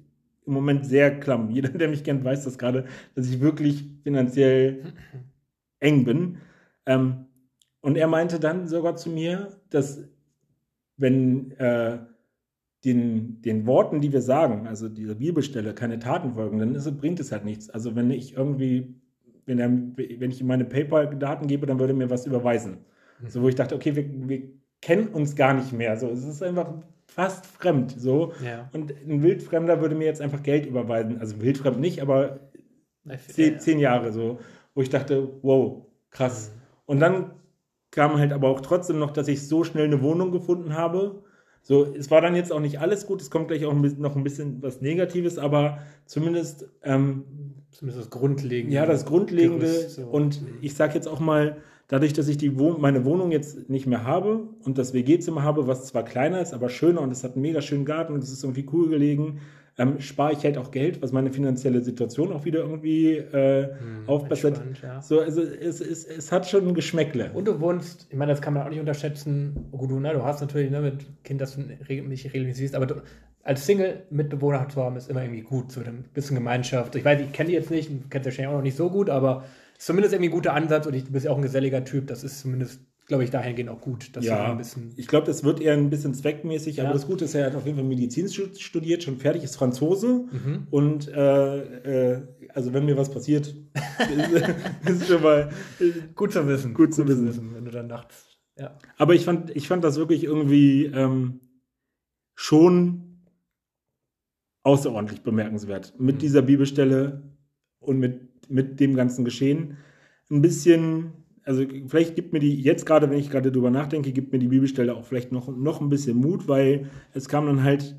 im Moment sehr klamm. Jeder, der mich kennt, weiß das gerade, dass ich wirklich finanziell eng bin. Ähm, und er meinte dann sogar zu mir, dass wenn äh, den, den Worten, die wir sagen, also dieser Bibelstelle, keine Taten folgen, dann ist, bringt es halt nichts. Also wenn ich irgendwie, wenn, er, wenn ich ihm meine PayPal-Daten gebe, dann würde er mir was überweisen. So, wo ich dachte, okay, wir, wir kennen uns gar nicht mehr. So, es ist einfach fast fremd. So. Ja. Und ein Wildfremder würde mir jetzt einfach Geld überweisen. Also wildfremd nicht, aber zehn, zehn Jahre so, wo ich dachte, wow, krass. Mhm. Und dann kam halt aber auch trotzdem noch, dass ich so schnell eine Wohnung gefunden habe. So, es war dann jetzt auch nicht alles gut, es kommt gleich auch ein bisschen, noch ein bisschen was Negatives, aber zumindest, ähm, zumindest das Grundlegende. Ja, das Grundlegende. Gerüst, so. Und ich sage jetzt auch mal, dadurch, dass ich die Wohn meine Wohnung jetzt nicht mehr habe und das WG-Zimmer habe, was zwar kleiner ist, aber schöner und es hat einen mega schönen Garten und es ist irgendwie cool gelegen, ähm, spare ich halt auch Geld, was meine finanzielle Situation auch wieder irgendwie äh, hm, aufbessert. Ja. So, also es, es, es hat schon ein Geschmäckle. Und du wohnst, ich meine, das kann man auch nicht unterschätzen. Gut, du, ne, du hast natürlich ne, mit Kind, das du nicht regelmäßig siehst, aber du, als Single-Mitbewohner zu haben, ist immer irgendwie gut. So ein bisschen Gemeinschaft. Ich weiß, ich kenne die jetzt nicht, du kennst wahrscheinlich auch noch nicht so gut, aber ist zumindest irgendwie ein guter Ansatz und ich, du bist ja auch ein geselliger Typ. Das ist zumindest glaube ich, dahingehend auch gut. Dass ja, ein bisschen ich glaube, das wird eher ein bisschen zweckmäßig, ja. aber das Gute ist, er hat auf jeden Fall Medizin studiert, schon fertig, ist Franzose mhm. und äh, äh, also wenn mir was passiert, ist, ist schon mal gut zu wissen. Gut, gut zu, wissen. wissen. wenn du dann nachts. Ja. Aber ich fand, ich fand das wirklich irgendwie ähm, schon außerordentlich bemerkenswert mit mhm. dieser Bibelstelle und mit, mit dem ganzen Geschehen. Ein bisschen also vielleicht gibt mir die, jetzt gerade, wenn ich gerade drüber nachdenke, gibt mir die Bibelstelle auch vielleicht noch, noch ein bisschen Mut, weil es kam dann halt,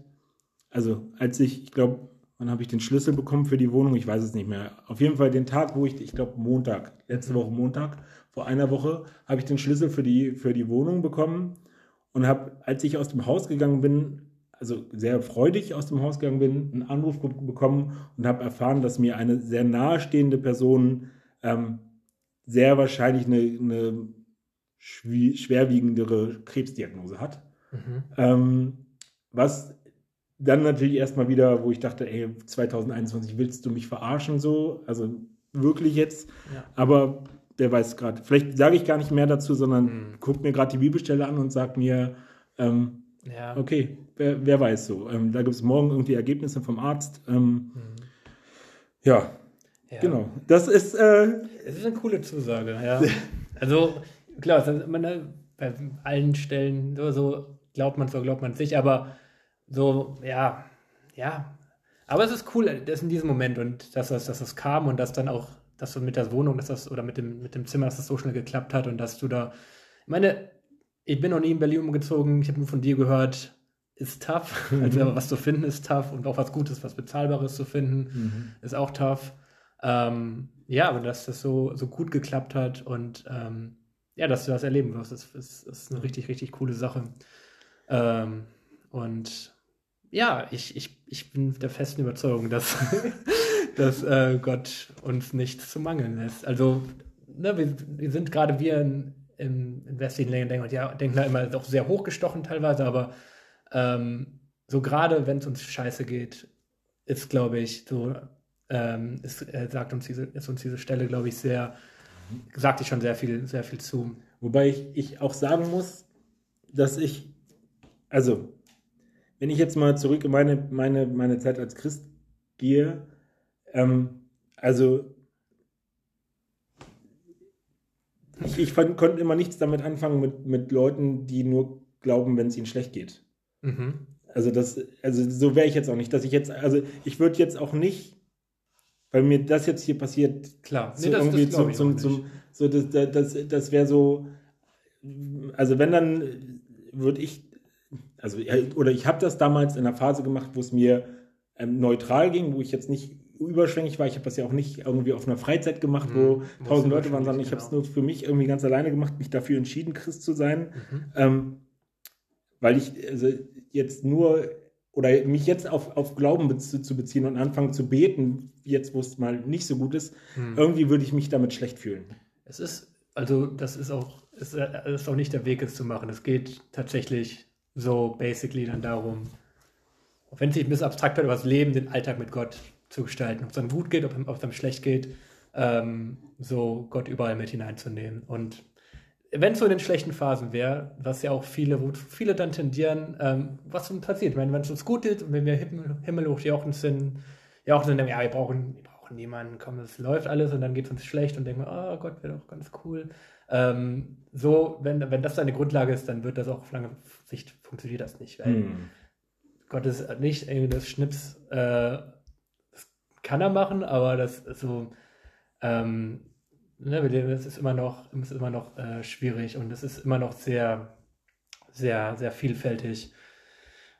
also als ich, ich glaube, wann habe ich den Schlüssel bekommen für die Wohnung? Ich weiß es nicht mehr. Auf jeden Fall den Tag, wo ich, ich glaube Montag, letzte Woche Montag, vor einer Woche, habe ich den Schlüssel für die, für die Wohnung bekommen und habe, als ich aus dem Haus gegangen bin, also sehr freudig aus dem Haus gegangen bin, einen Anruf bekommen und habe erfahren, dass mir eine sehr nahestehende Person ähm, sehr wahrscheinlich eine, eine schwerwiegendere Krebsdiagnose hat. Mhm. Ähm, was dann natürlich erstmal wieder, wo ich dachte, ey, 2021 willst du mich verarschen so, also wirklich jetzt. Ja. Aber wer weiß gerade. Vielleicht sage ich gar nicht mehr dazu, sondern mhm. guck mir gerade die Bibelstelle an und sag mir, ähm, ja. okay, wer, wer, weiß so. Ähm, da gibt es morgen irgendwie Ergebnisse vom Arzt. Ähm, mhm. Ja, ja. Genau. Das ist. Äh, es ist eine coole Zusage, ja. also, klar, man, ne, bei allen Stellen so, so glaubt man es oder glaubt man es nicht, aber so, ja, ja. Aber es ist cool, das in diesem Moment und dass das, dass das kam und dass dann auch, dass du mit der Wohnung, dass das, oder mit dem, mit dem Zimmer, dass das so schnell geklappt hat und dass du da. Ich meine, ich bin noch nie in Berlin umgezogen, ich habe nur von dir gehört, ist tough. Mhm. Also was zu finden ist tough und auch was Gutes, was Bezahlbares zu finden, mhm. ist auch tough. Ähm, ja, aber dass das so, so gut geklappt hat und ähm, ja, dass du das erleben wirst, ist, ist, ist eine richtig, richtig coole Sache. Ähm, und ja, ich, ich, ich bin der festen Überzeugung, dass, dass äh, Gott uns nichts zu mangeln lässt. Also, ne, wir, wir sind gerade wir in, in, in westlichen Ländern, denken, ja, denken da immer auch sehr hochgestochen teilweise, aber ähm, so gerade wenn es uns scheiße geht, ist, glaube ich, so ähm, ist, äh, sagt uns diese, ist uns diese Stelle, glaube ich, sehr, sagt ich schon sehr viel, sehr viel zu. Wobei ich, ich auch sagen muss, dass ich, also, wenn ich jetzt mal zurück in meine, meine, meine Zeit als Christ gehe, ähm, also ich, ich konnte immer nichts damit anfangen mit, mit Leuten, die nur glauben, wenn es ihnen schlecht geht. Mhm. Also das, also so wäre ich jetzt auch nicht, dass ich jetzt, also ich würde jetzt auch nicht weil mir das jetzt hier passiert, klar, so nee, das, irgendwie das zum, zum, zum, so das, das, das wäre so, also wenn dann würde ich, also oder ich habe das damals in einer Phase gemacht, wo es mir ähm, neutral ging, wo ich jetzt nicht überschwänglich war. Ich habe das ja auch nicht irgendwie auf einer Freizeit gemacht, wo mhm, tausend Leute waren, sondern ich habe es genau. nur für mich irgendwie ganz alleine gemacht, mich dafür entschieden, Christ zu sein, mhm. ähm, weil ich also jetzt nur oder mich jetzt auf, auf Glauben bez zu beziehen und anfangen zu beten, jetzt wo es mal nicht so gut ist, hm. irgendwie würde ich mich damit schlecht fühlen. Es ist, also das ist auch, ist, ist auch nicht der Weg, es zu machen. Es geht tatsächlich so basically dann darum, auch wenn es sich ein bisschen abstrakt wird, über das Leben, den Alltag mit Gott zu gestalten. Ob es einem gut geht, ob es einem schlecht geht, ähm, so Gott überall mit hineinzunehmen. Und wenn es so in den schlechten Phasen wäre, was ja auch viele, wo viele dann tendieren, ähm, was passiert, wenn es uns gut geht und wenn wir Himmel, himmelhoch jochen sind, ja auch dann, ja, wir brauchen, wir brauchen niemanden, komm, es läuft alles und dann geht es uns schlecht und denken wir, oh Gott, wäre doch ganz cool. Ähm, so, wenn, wenn das deine Grundlage ist, dann wird das auch auf lange Sicht funktioniert das nicht, weil hm. Gott ist nicht irgendwie das Schnips, äh, das kann er machen, aber das so, ähm, ne, es ist immer noch, es ist immer noch äh, schwierig und es ist immer noch sehr, sehr, sehr vielfältig.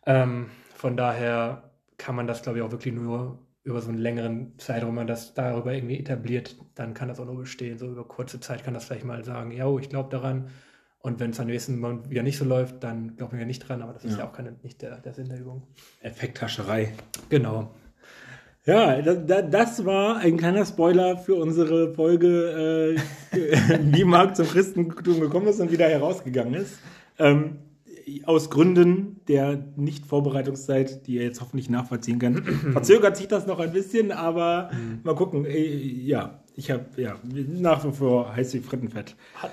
Ähm, von daher kann man das, glaube ich, auch wirklich nur über so einen längeren Zeitraum, wenn man das darüber irgendwie etabliert, dann kann das auch nur bestehen. So über kurze Zeit kann das vielleicht mal sagen, ja, ich glaube daran. Und wenn es am nächsten Mal wieder nicht so läuft, dann glauben wir nicht dran, aber das ist ja, ja auch keine, nicht der, der Sinn der Übung. Effekthascherei. Genau. Ja, das, das, war ein kleiner Spoiler für unsere Folge, äh, wie Marc zum Christentum gekommen ist und wieder herausgegangen ist. Ähm, aus Gründen der Nicht-Vorbereitungszeit, die er jetzt hoffentlich nachvollziehen kann, verzögert sich das noch ein bisschen, aber mhm. mal gucken. Äh, ja, ich habe ja nach wie vor heiß wie Frittenfett. Hat,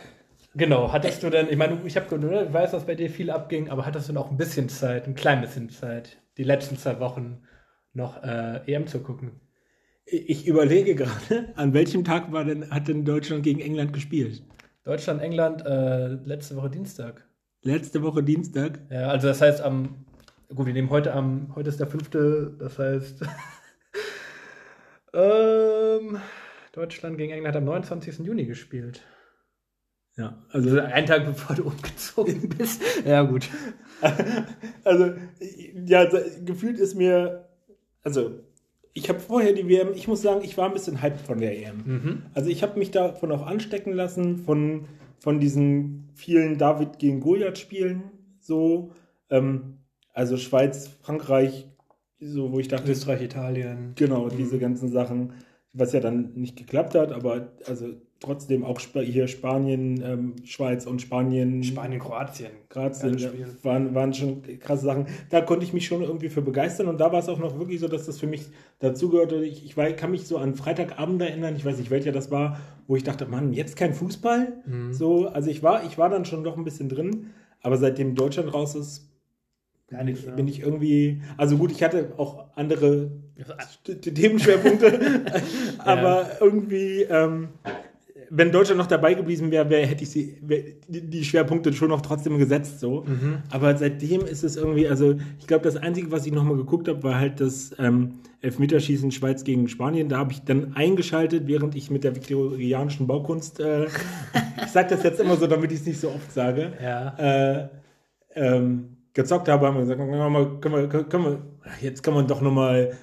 genau, hattest du denn, ich meine, ich habe ich weiß, dass bei dir viel abging, aber hattest du noch ein bisschen Zeit, ein klein bisschen Zeit, die letzten zwei Wochen noch äh, EM zu gucken? Ich überlege gerade, an welchem Tag war denn, hat denn Deutschland gegen England gespielt? Deutschland, England, äh, letzte Woche Dienstag. Letzte Woche Dienstag? Ja, also das heißt am, gut, wir nehmen heute am, heute ist der fünfte, das heißt, ähm, Deutschland gegen England hat am 29. Juni gespielt. Ja, also, also einen Tag bevor du umgezogen bist. ja, gut. also, ja, gefühlt ist mir, also, ich habe vorher die WM, ich muss sagen, ich war ein bisschen hyped von der EM. Mhm. Also, ich habe mich davon auch anstecken lassen, von, von diesen vielen David gegen Goliath-Spielen, so. Ähm, also, Schweiz, Frankreich, so, wo ich dachte. Österreich, Italien. Genau, mhm. diese ganzen Sachen, was ja dann nicht geklappt hat, aber also trotzdem auch hier Spanien, ähm, Schweiz und Spanien. Spanien, Kroatien. Kroatien ja, waren, waren schon krasse Sachen. Da konnte ich mich schon irgendwie für begeistern und da war es auch noch wirklich so, dass das für mich dazugehörte. Ich, ich war, kann mich so an Freitagabend erinnern, ich weiß nicht, welcher das war, wo ich dachte, Mann, jetzt kein Fußball. Mhm. So, also ich war, ich war dann schon noch ein bisschen drin, aber seitdem Deutschland raus ist, bin ich, bin ich irgendwie, also gut, ich hatte auch andere Themenschwerpunkte, aber irgendwie ähm, wenn Deutschland noch dabei geblieben wäre, wär, hätte ich sie, wär, die Schwerpunkte schon noch trotzdem gesetzt so. Mhm. Aber seitdem ist es irgendwie, also ich glaube, das Einzige, was ich nochmal geguckt habe, war halt das ähm, Elfmeterschießen Schweiz gegen Spanien. Da habe ich dann eingeschaltet, während ich mit der viktorianischen Baukunst, äh, ich sage das jetzt immer so, damit ich es nicht so oft sage, ja. äh, ähm, gezockt habe, haben wir gesagt, können wir, können wir, können wir, jetzt kann man doch nochmal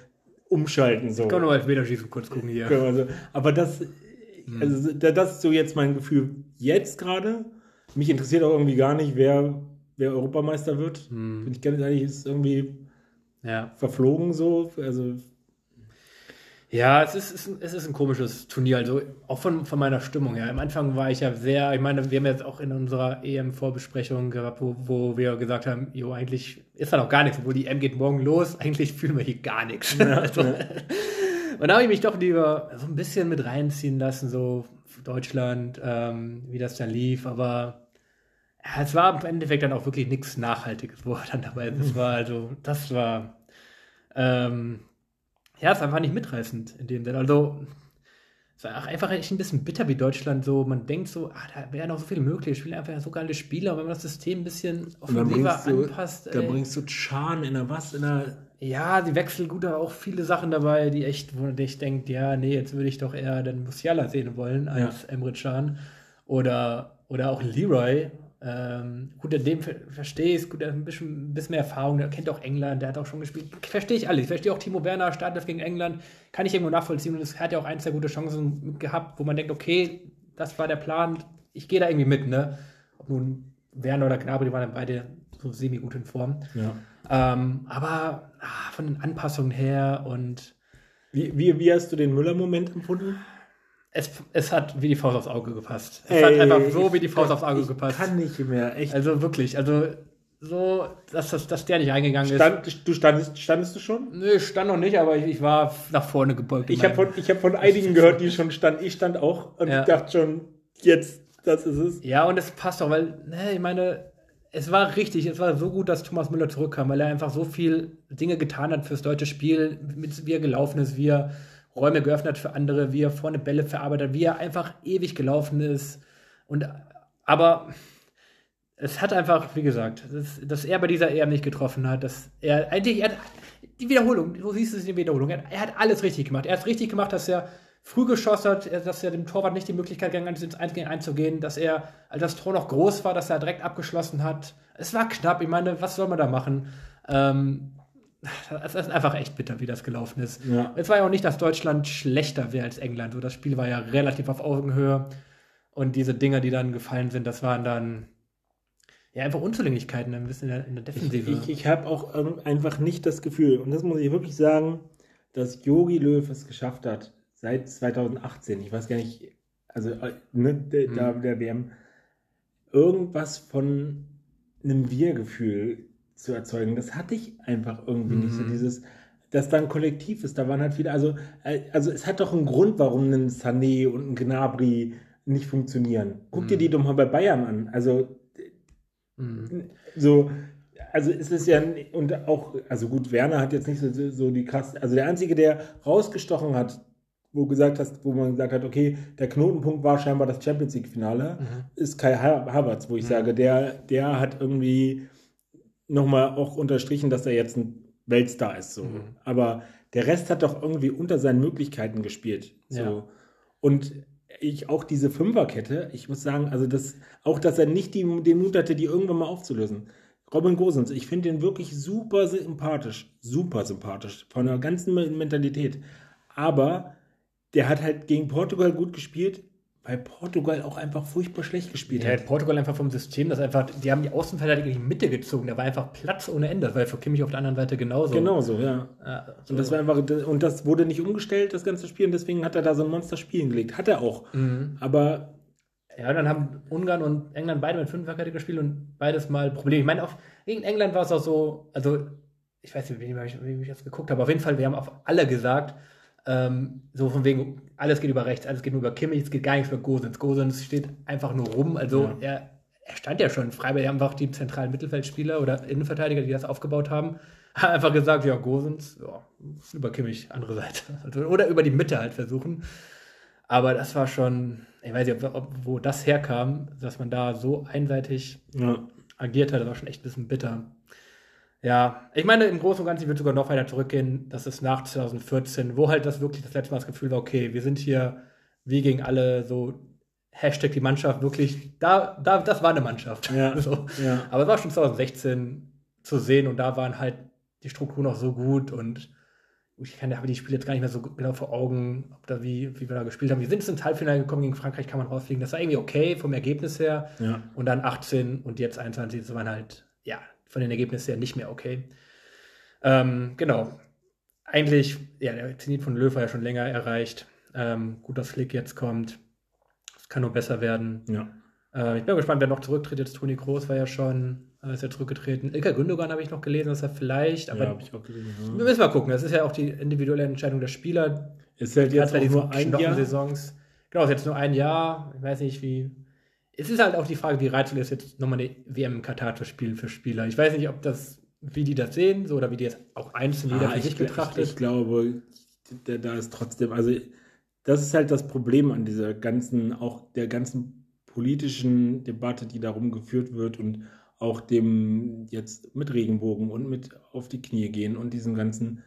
umschalten. So. Können wir mal Elfmeterschießen kurz gucken hier. So. Aber das Mhm. Also das ist so jetzt mein Gefühl jetzt gerade. Mich interessiert auch irgendwie gar nicht, wer, wer Europameister wird. Mhm. Bin ich ganz ehrlich, ist irgendwie ja. verflogen so. Also ja, es ist, es ist ein komisches Turnier, also auch von, von meiner Stimmung her. Am Anfang war ich ja sehr, ich meine, wir haben jetzt auch in unserer EM-Vorbesprechung gehabt, wo, wo wir gesagt haben, jo, eigentlich ist da noch gar nichts, obwohl die EM geht morgen los, eigentlich fühlen wir hier gar nichts. Ja, also, ja. Und da habe ich mich doch lieber so ein bisschen mit reinziehen lassen, so Deutschland, ähm, wie das dann lief. Aber ja, es war im Endeffekt dann auch wirklich nichts Nachhaltiges, wo er dann dabei ist. Das war also, das war, ähm, ja, es war einfach nicht mitreißend in dem Sinne. Also, es war einfach echt ein bisschen bitter wie Deutschland. So, man denkt so, ah, da wäre noch so viel möglich. Ich spiele einfach so geile Spieler. Und wenn man das System ein bisschen offensiver anpasst. Da bringst du Chan in der was? In der ja, die wechseln gut, aber auch viele Sachen dabei, die echt, wo ich denke, ja, nee, jetzt würde ich doch eher den Musiala sehen wollen als ja. Emre Can. Oder, oder auch Leroy. Ähm, gut, in dem verstehe ich es, gut, der hat ein bisschen, ein bisschen mehr Erfahrung, der kennt auch England, der hat auch schon gespielt. Verstehe ich alles. Ich verstehe auch Timo Werner, Startelf gegen England, kann ich irgendwo nachvollziehen. Und es hat ja auch ein, zwei gute Chancen gehabt, wo man denkt, okay, das war der Plan, ich gehe da irgendwie mit, ne? Ob nun Werner oder Gnabry waren beide so semi-gut in Form. Ja. Ähm, aber ah, von den Anpassungen her und. Wie, wie, wie hast du den Müller-Moment empfunden? Es, es hat wie die Faust aufs Auge gepasst. Es Ey, hat einfach so wie die Faust aufs Auge gepasst. Kann nicht mehr, echt. Also wirklich, also so, dass, dass, dass der nicht eingegangen Stand, ist. Du standest, standest du schon? Nö, ich stand noch nicht, aber ich, ich war nach vorne gebeugt. Ich habe von, ich hab von einigen gehört, die schon standen. Ich stand auch und ja. ich dachte schon, jetzt, das ist es. Ja, und es passt doch, weil, ne, ich meine, es war richtig, es war so gut, dass Thomas Müller zurückkam, weil er einfach so viel Dinge getan hat fürs deutsche Spiel, mit, wie er gelaufen ist, wie er Räume geöffnet hat für andere, wie er vorne Bälle verarbeitet hat, wie er einfach ewig gelaufen ist. Und aber es hat einfach, wie gesagt, dass, dass er bei dieser EM nicht getroffen hat, dass er eigentlich, er hat, die Wiederholung, du siehst es in der Wiederholung, er, er hat alles richtig gemacht. Er hat richtig gemacht, dass er früh geschossen hat, dass er dem Torwart nicht die Möglichkeit gegeben hat, ins 1 gegen 1 zu gehen, dass er, als das Tor noch groß war, dass er direkt abgeschlossen hat. Es war knapp, ich meine, was soll man da machen? Ähm, es ist einfach echt bitter, wie das gelaufen ist. Ja. Es war ja auch nicht, dass Deutschland schlechter wäre als England. So, das Spiel war ja relativ auf Augenhöhe. Und diese Dinger, die dann gefallen sind, das waren dann ja einfach Unzulänglichkeiten ein bisschen in der, in der Defensive. Ich, ich, ich habe auch einfach nicht das Gefühl, und das muss ich wirklich sagen, dass Yogi Löw es geschafft hat, seit 2018, ich weiß gar nicht, also äh, ne, der, Mhm. da der WM, irgendwas von einem Wir-Gefühl zu erzeugen. Das hatte ich einfach irgendwie nicht. So Mhm. dieses, dass da ein Kollektiv ist. Da waren halt viele, also, äh, also es hat doch einen Grund, warum ein Sané und ein Gnabry nicht funktionieren. Guck dir Mhm. die doch mal bei Bayern an. Also Mhm. so, also es ist ja, und auch, also gut, Werner hat jetzt nicht so, so die krass, also der Einzige, der rausgestochen hat, wo gesagt hast, wo man gesagt hat, okay, der Knotenpunkt war scheinbar das Champions League-Finale, Mhm. ist Kai Ha- Havertz, wo ich Mhm. sage, der, der hat irgendwie nochmal auch unterstrichen, dass er jetzt ein Weltstar ist. So. Mhm. Aber der Rest hat doch irgendwie unter seinen Möglichkeiten gespielt. So. Ja. Und ich auch diese Fünferkette, ich muss sagen, also das, auch dass er nicht die, den Mut hatte, die irgendwann mal aufzulösen. Robin Gosens, ich finde den wirklich super sympathisch, super sympathisch, von der ganzen Mentalität. Aber der hat halt gegen Portugal gut gespielt, weil Portugal auch einfach furchtbar schlecht gespielt Ja, hat. Portugal einfach vom System, das einfach, die haben die Außenverteidiger in die Mitte gezogen, da war einfach Platz ohne Ende, das war für Kimmich auf der anderen Seite genauso. Genauso, ja. Ja, so. Und das war einfach, und das wurde nicht umgestellt, das ganze Spiel, und deswegen hat er da so ein Monster-Spiel hingelegt. Hat er auch. Mhm. Aber Ja, dann haben Ungarn und England beide mit Fünferkette gespielt und beides mal Probleme. Ich meine, auf, gegen England war es auch so, also ich weiß nicht, wie ich, wie ich das geguckt habe, auf jeden Fall, wir haben auf alle gesagt, ähm, so von wegen, alles geht über rechts, alles geht nur über Kimmich, es geht gar nichts über Gosens. Gosens steht einfach nur rum, also Ja. er, er stand ja schon frei, weil einfach die zentralen Mittelfeldspieler oder Innenverteidiger, die das aufgebaut haben, haben einfach gesagt, ja, Gosens, ja, über Kimmich, andere Seite. Also, oder über die Mitte halt versuchen. Aber das war schon, ich weiß nicht, ob, ob, wo das herkam, dass man da so einseitig ja, agiert hat, das war schon echt ein bisschen bitter. Ja, ich meine, im Großen und Ganzen, ich würde sogar noch weiter zurückgehen, das ist nach 2014, wo halt das wirklich das letzte Mal das Gefühl war, okay, wir sind hier wie gegen alle so Hashtag die Mannschaft wirklich, da, da, das war eine Mannschaft. Ja. so. ja. Aber es war schon 2016 zu sehen und da waren halt die Strukturen noch so gut und ich kann, habe die Spiele jetzt gar nicht mehr so genau vor Augen, ob da wie, wie wir da gespielt haben. Wir sind ins Halbfinale gekommen gegen Frankreich, kann man rausfliegen. Das war irgendwie okay vom Ergebnis her. ja. Und dann 18 und jetzt 21, das waren halt, ja, von den Ergebnissen her nicht mehr okay. Ähm, genau. Eigentlich, ja, der Zenit von Löw war ja schon länger erreicht. Ähm, gut, dass Flick jetzt kommt. Es kann nur besser werden. ja. Äh, ich bin gespannt, wer noch zurücktritt. Jetzt Toni Kroos war ja schon, äh, ist ja zurückgetreten. Ilka Gündogan habe ich noch gelesen, dass er vielleicht, aber ja, habe ich auch gesehen. wir Ja. müssen mal gucken. Das ist ja auch die individuelle Entscheidung der Spieler. Ist halt jetzt auch nur ein Jahr. Saisons. Genau, ist jetzt nur ein Jahr. Ich weiß nicht, wie. Es ist halt auch die Frage, wie reizvoll ist jetzt nochmal eine WM in Katar zu spielen für Spieler. Ich weiß nicht, ob das, wie die das sehen, so oder wie die jetzt auch einzeln jeder Ah, für ich, sich ich, betrachtet. ich glaube, da, da ist trotzdem, also das ist halt das Problem an dieser ganzen, auch der ganzen politischen Debatte, die darum geführt wird und auch dem jetzt mit Regenbogen und mit auf die Knie gehen und diesem ganzen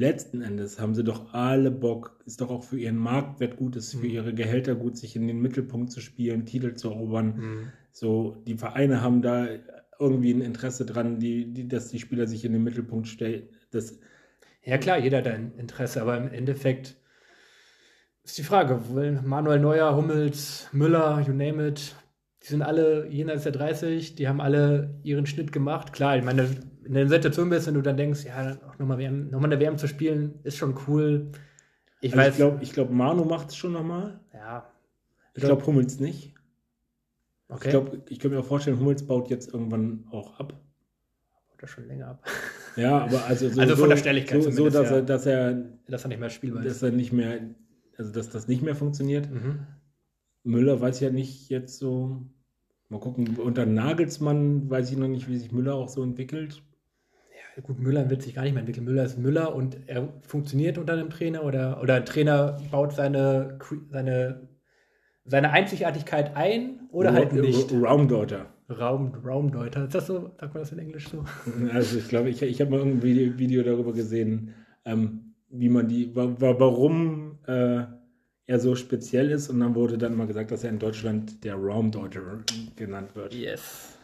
letzten Endes haben sie doch alle Bock, ist doch auch für ihren Marktwert gut, ist für Mhm. ihre Gehälter gut, sich in den Mittelpunkt zu spielen, Titel zu erobern. Mhm. So, die Vereine haben da irgendwie ein Interesse dran, die, die, dass die Spieler sich in den Mittelpunkt stellen. Das, Ja, klar, jeder hat ein Interesse, aber im Endeffekt ist die Frage, will Manuel Neuer, Hummels, Müller, you name it, die sind alle jenseits der 30, die haben alle ihren Schnitt gemacht. Klar, ich meine, in der Situation bist, wenn du dann denkst, ja, auch nochmal WM, noch mal eine WM zu spielen, ist schon cool. Ich also weiß, ich glaube, ich glaub, Manu macht es schon nochmal. ja, Ich glaube, Hummels nicht. okay. Ich glaube, ich könnte mir auch vorstellen, Hummels baut jetzt irgendwann auch ab. Oder schon länger ab. Ja, aber also so, Also von der Schnelligkeit so, so dass, ja. er, dass er, Dass er nicht mehr spielbar dass ist. er nicht mehr, also dass das nicht mehr funktioniert. Mhm. Müller weiß ja nicht jetzt so. Mal gucken, unter Nagelsmann weiß ich noch nicht, wie sich Müller auch so entwickelt. Gut, Müller wird sich gar nicht mehr entwickeln. Müller ist Müller und er funktioniert unter einem Trainer oder, oder ein Trainer baut seine, seine, seine Einzigartigkeit ein oder halt nicht. Raumdeuter. Raum, Raumdeuter. Ist das so? Sagt man das in Englisch so? Also ich glaube, ich, ich habe mal irgendein Video, darüber gesehen, ähm, wie man die, wa, warum äh, er so speziell ist und dann wurde dann mal gesagt, dass er in Deutschland der Raumdeuter genannt wird. Yes.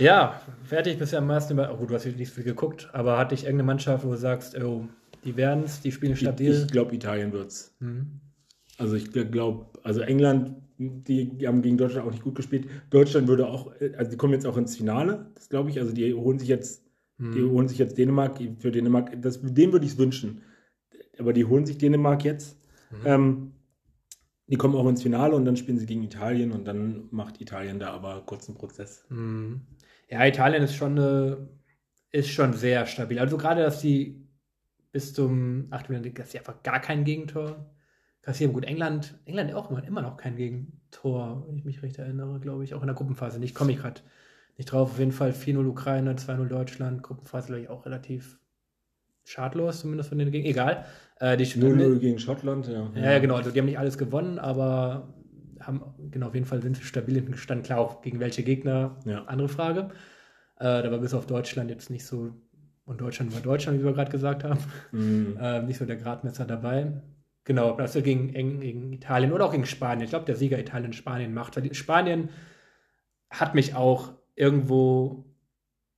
Ja, fertig bisher am meisten über. Oh, gut, du hast nicht viel geguckt, aber hatte ich irgendeine Mannschaft, wo du sagst, oh, die werden es, die spielen stabil? Ich, ich glaube, Italien wird's. Mhm. Also ich glaube, also England, die haben gegen Deutschland auch nicht gut gespielt. Deutschland würde auch, also die kommen jetzt auch ins Finale, das glaube ich. Also die holen sich jetzt, mhm. die holen sich jetzt Dänemark. Für Dänemark, das, dem würde ich es wünschen. Aber die holen sich Dänemark jetzt. Mhm. Ähm, die kommen auch ins Finale und dann spielen sie gegen Italien und dann macht Italien da aber kurz einen Prozess. Mhm. Ja, Italien ist schon, eine, ist schon sehr stabil. Also gerade, dass die bis zum Achtelfinale, dass sie einfach gar kein Gegentor kassieren. Gut, England, England auch immer, immer noch kein Gegentor, wenn ich mich recht erinnere, glaube ich, auch in der Gruppenphase nicht. Komme ich gerade nicht drauf. Auf jeden Fall 4-0 Ukraine, 2-0 Deutschland, Gruppenphase, glaube ich, auch relativ schadlos, zumindest von den Gegner. Egal. Äh, die 0-0 gegen Schottland, ja. ja. Ja, genau. Also die haben nicht alles gewonnen, aber haben, genau, auf jeden Fall sind sie stabil gestanden. Klar, auch gegen welche Gegner, ja. andere Frage. Äh, da war bis auf Deutschland jetzt nicht so, und Deutschland war Deutschland, wie wir gerade gesagt haben, mhm. äh, nicht so der Gradmesser dabei. Genau, also gegen, gegen Italien oder auch gegen Spanien. Ich glaube, der Sieger Italien-Spanien macht. Weil Spanien hat mich auch irgendwo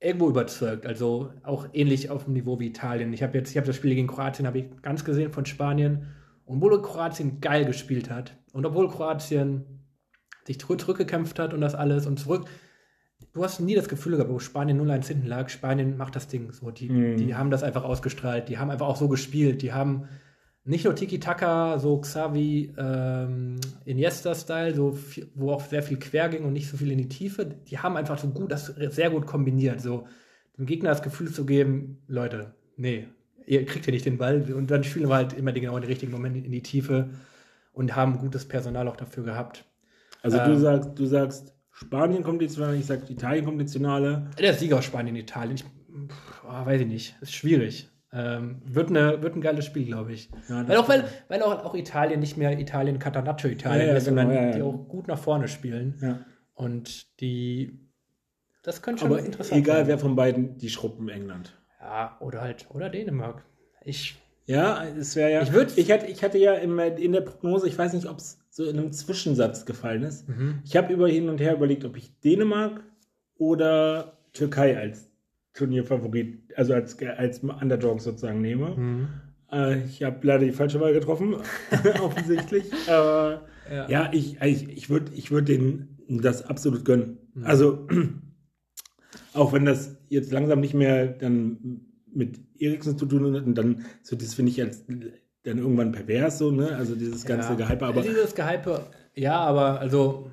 irgendwo überzeugt. Also auch ähnlich auf dem Niveau wie Italien. Ich habe jetzt, ich habe das Spiel gegen Kroatien, habe ich ganz gesehen von Spanien. Und obwohl Kroatien geil gespielt hat und obwohl Kroatien sich zurückgekämpft hat und das alles und zurück, du hast nie das Gefühl gehabt, wo Spanien 0-1 hinten lag, Spanien macht das Ding so. Die, mm. die haben das einfach ausgestrahlt, die haben einfach auch so gespielt, die haben nicht nur Tiki-Taka, so Xavi ähm, Iniesta-Style, so wo auch sehr viel quer ging und nicht so viel in die Tiefe. Die haben einfach so gut, das sehr gut kombiniert, so dem Gegner das Gefühl zu geben, Leute, nee, ihr kriegt ja nicht den Ball und dann spielen wir halt immer genau in den richtigen Moment in die Tiefe und haben gutes Personal auch dafür gehabt. Also ähm, du sagst, du sagst, Spanien kommt ins Finale, ich sag Italien kommt ins Finale. Der Sieger aus Spanien, Italien, ich, pff, oh, weiß ich nicht, ist schwierig. Ähm, wird, eine, wird ein geiles Spiel, glaube ich. Ja, weil auch, weil, weil auch, auch Italien nicht mehr Italien Catanaccio Italien ja, ja, ist, sondern genau, die auch gut nach vorne spielen. Und die. Das könnte schon Aber interessant egal, sein. wer von beiden die schruppen England. Ja, oder halt, oder Dänemark. Ich. Ja, es wäre ja. Ich, würd, ich, hatte, ich hatte ja in, in der Prognose, ich weiß nicht, ob es so in einem Zwischensatz gefallen ist. Mhm. Ich habe über hin und her überlegt, ob ich Dänemark oder Türkei als Turnierfavorit, also als, als Underdog sozusagen nehme. Mhm. Äh, ich habe leider die falsche Wahl getroffen, offensichtlich. Aber ja, ja ich, ich, ich würde ich würd denen das absolut gönnen. Mhm. Also, auch wenn das jetzt langsam nicht mehr dann mit Eriksen zu tun hat, und dann, so das finde ich als dann irgendwann pervers so, ne? Also dieses ganze ja, Gehype. Aber dieses Gehype, ja, aber also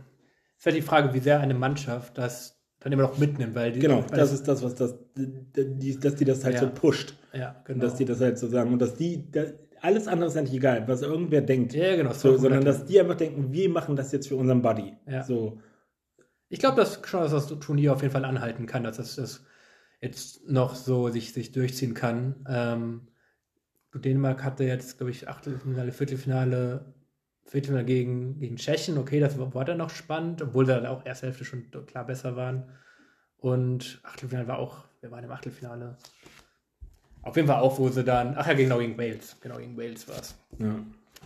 ist halt die Frage, wie sehr eine Mannschaft das dann immer noch mitnimmt, weil die, genau, das ist das, was das, die, dass die das halt ja. so pusht. Ja, genau. Dass die das halt so sagen und dass die, da, alles andere ist eigentlich egal, was irgendwer denkt. Ja, genau. So, sondern dass die einfach denken, wir machen das jetzt für unseren Buddy. Ja. So. Ich glaube, dass schon, dass das Turnier auf jeden Fall anhalten kann, dass das, das jetzt noch so sich, sich durchziehen kann. Ähm, Dänemark hatte jetzt, glaube ich, Achtelfinale, Viertelfinale, Viertelfinale gegen, gegen Tschechien. Okay, das war, war dann noch spannend, obwohl da auch erste Hälfte schon klar besser waren. Und Achtelfinale war auch, wir waren im Achtelfinale. Auf jeden Fall auch, wo sie dann, ach ja, genau gegen Wales. Genau, gegen Wales war es. Ja.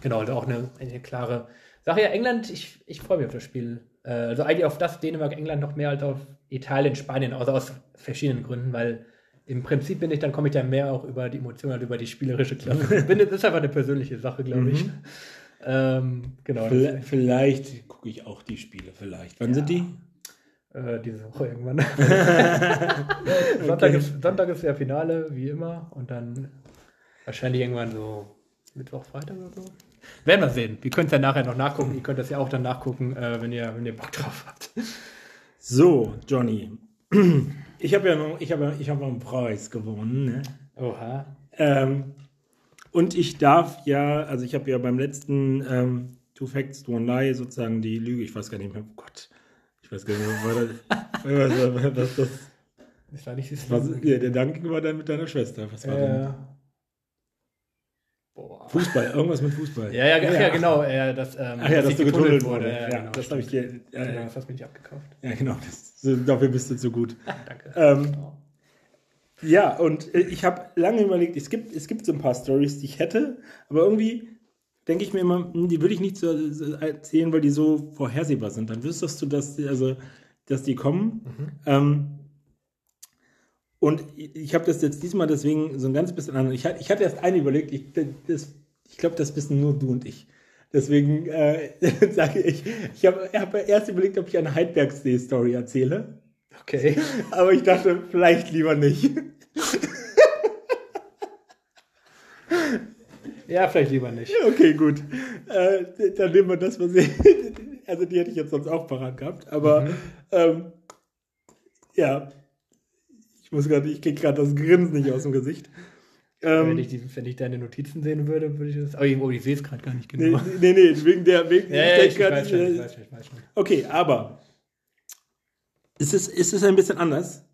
Genau, und auch eine, eine klare Sache. Ja, England, ich, ich freue mich auf das Spiel. Äh, also eigentlich auf das Dänemark, England noch mehr als auf Italien, Spanien, also aus verschiedenen Gründen, weil im Prinzip bin ich, dann komme ich dann mehr auch über die Emotionen, als über die spielerische Klasse. das ist einfach eine persönliche Sache, glaube ich. Mhm. Ähm, genau. Vielleicht, vielleicht gucke ich auch die Spiele, vielleicht. Wann ja. sind die? Äh, diese Woche irgendwann. Sonntag, okay. ist, Sonntag ist der Finale, wie immer. Und dann wahrscheinlich irgendwann so Mittwoch, Freitag oder so. Werden wir sehen. Wir können es ja nachher noch nachgucken. Ihr könnt das ja auch dann nachgucken, äh, wenn, ihr, wenn ihr Bock drauf habt. So, Johnny. Ich habe ja noch, ich habe, ich habe einen Preis gewonnen. Ne? Oha. Ähm, und ich darf ja, also ich habe ja beim letzten ähm, Two Facts, One Lie sozusagen die Lüge, ich weiß gar nicht mehr, oh Gott, ich weiß gar nicht mehr, was, was, was das. Das war nicht das was, ja, Der Dank war dann mit deiner Schwester. Was war äh, denn? Boah. Fußball, irgendwas mit Fußball. Ja, ja, ja, ja genau. Ja, das, ähm, Ach ja, dass du getunnelt wurde. Ja, ja genau, das habe ich dir. Äh, genau, das hast du mir nicht abgekauft. Ja, genau. Das, dafür bist du zu gut. Danke. Ähm, oh. Ja, und äh, ich habe lange überlegt, es gibt, es gibt so ein paar Stories, die ich hätte, aber irgendwie denke ich mir immer, hm, die würde ich nicht so erzählen, weil die so vorhersehbar sind. Dann wüsstest du, dass die, also, dass die kommen. Mhm. Ähm, Und ich habe das jetzt diesmal deswegen so ein ganz bisschen an. Ich, ich hatte erst eine überlegt, ich, ich glaube, das wissen nur du und ich. Deswegen äh, sage ich, ich habe hab erst überlegt, ob ich eine Heidbergsee-Story erzähle. Okay. Aber ich dachte, vielleicht lieber nicht. Ja, vielleicht lieber nicht. Okay, gut. Äh, dann nehmen wir das, was ich. Also, die hätte ich jetzt sonst auch parat gehabt. Aber, mhm. ähm, ja. Ich muss gerade, ich kriege gerade das Grinsen nicht aus dem Gesicht. Ähm, wenn, ich die, wenn ich deine Notizen sehen würde, würde ich das. Oh, ich, oh, ich sehe es gerade gar nicht genau. Nee, nee, nee, wegen der. Wegen, ja, ja, ich, ich, weiß schon, ich weiß schon, ich weiß schon. Okay, aber. Es ist, es ist ein bisschen anders.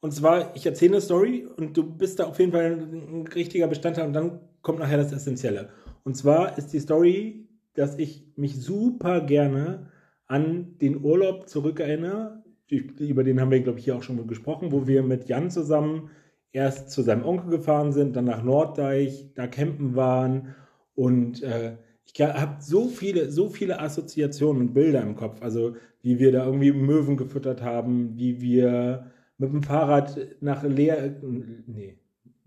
Und zwar, ich erzähle eine Story und du bist da auf jeden Fall ein richtiger Bestandteil und dann kommt nachher das Essentielle. Und zwar ist die Story, dass ich mich super gerne an den Urlaub zurückerinnere. Über den haben wir, glaube ich, hier auch schon gesprochen, wo wir mit Jan zusammen erst zu seinem Onkel gefahren sind, dann nach Norddeich, da campen waren und äh, ich habe so viele, so viele Assoziationen und Bilder im Kopf. Also wie wir da irgendwie Möwen gefüttert haben, wie wir mit dem Fahrrad nach Leer, nee.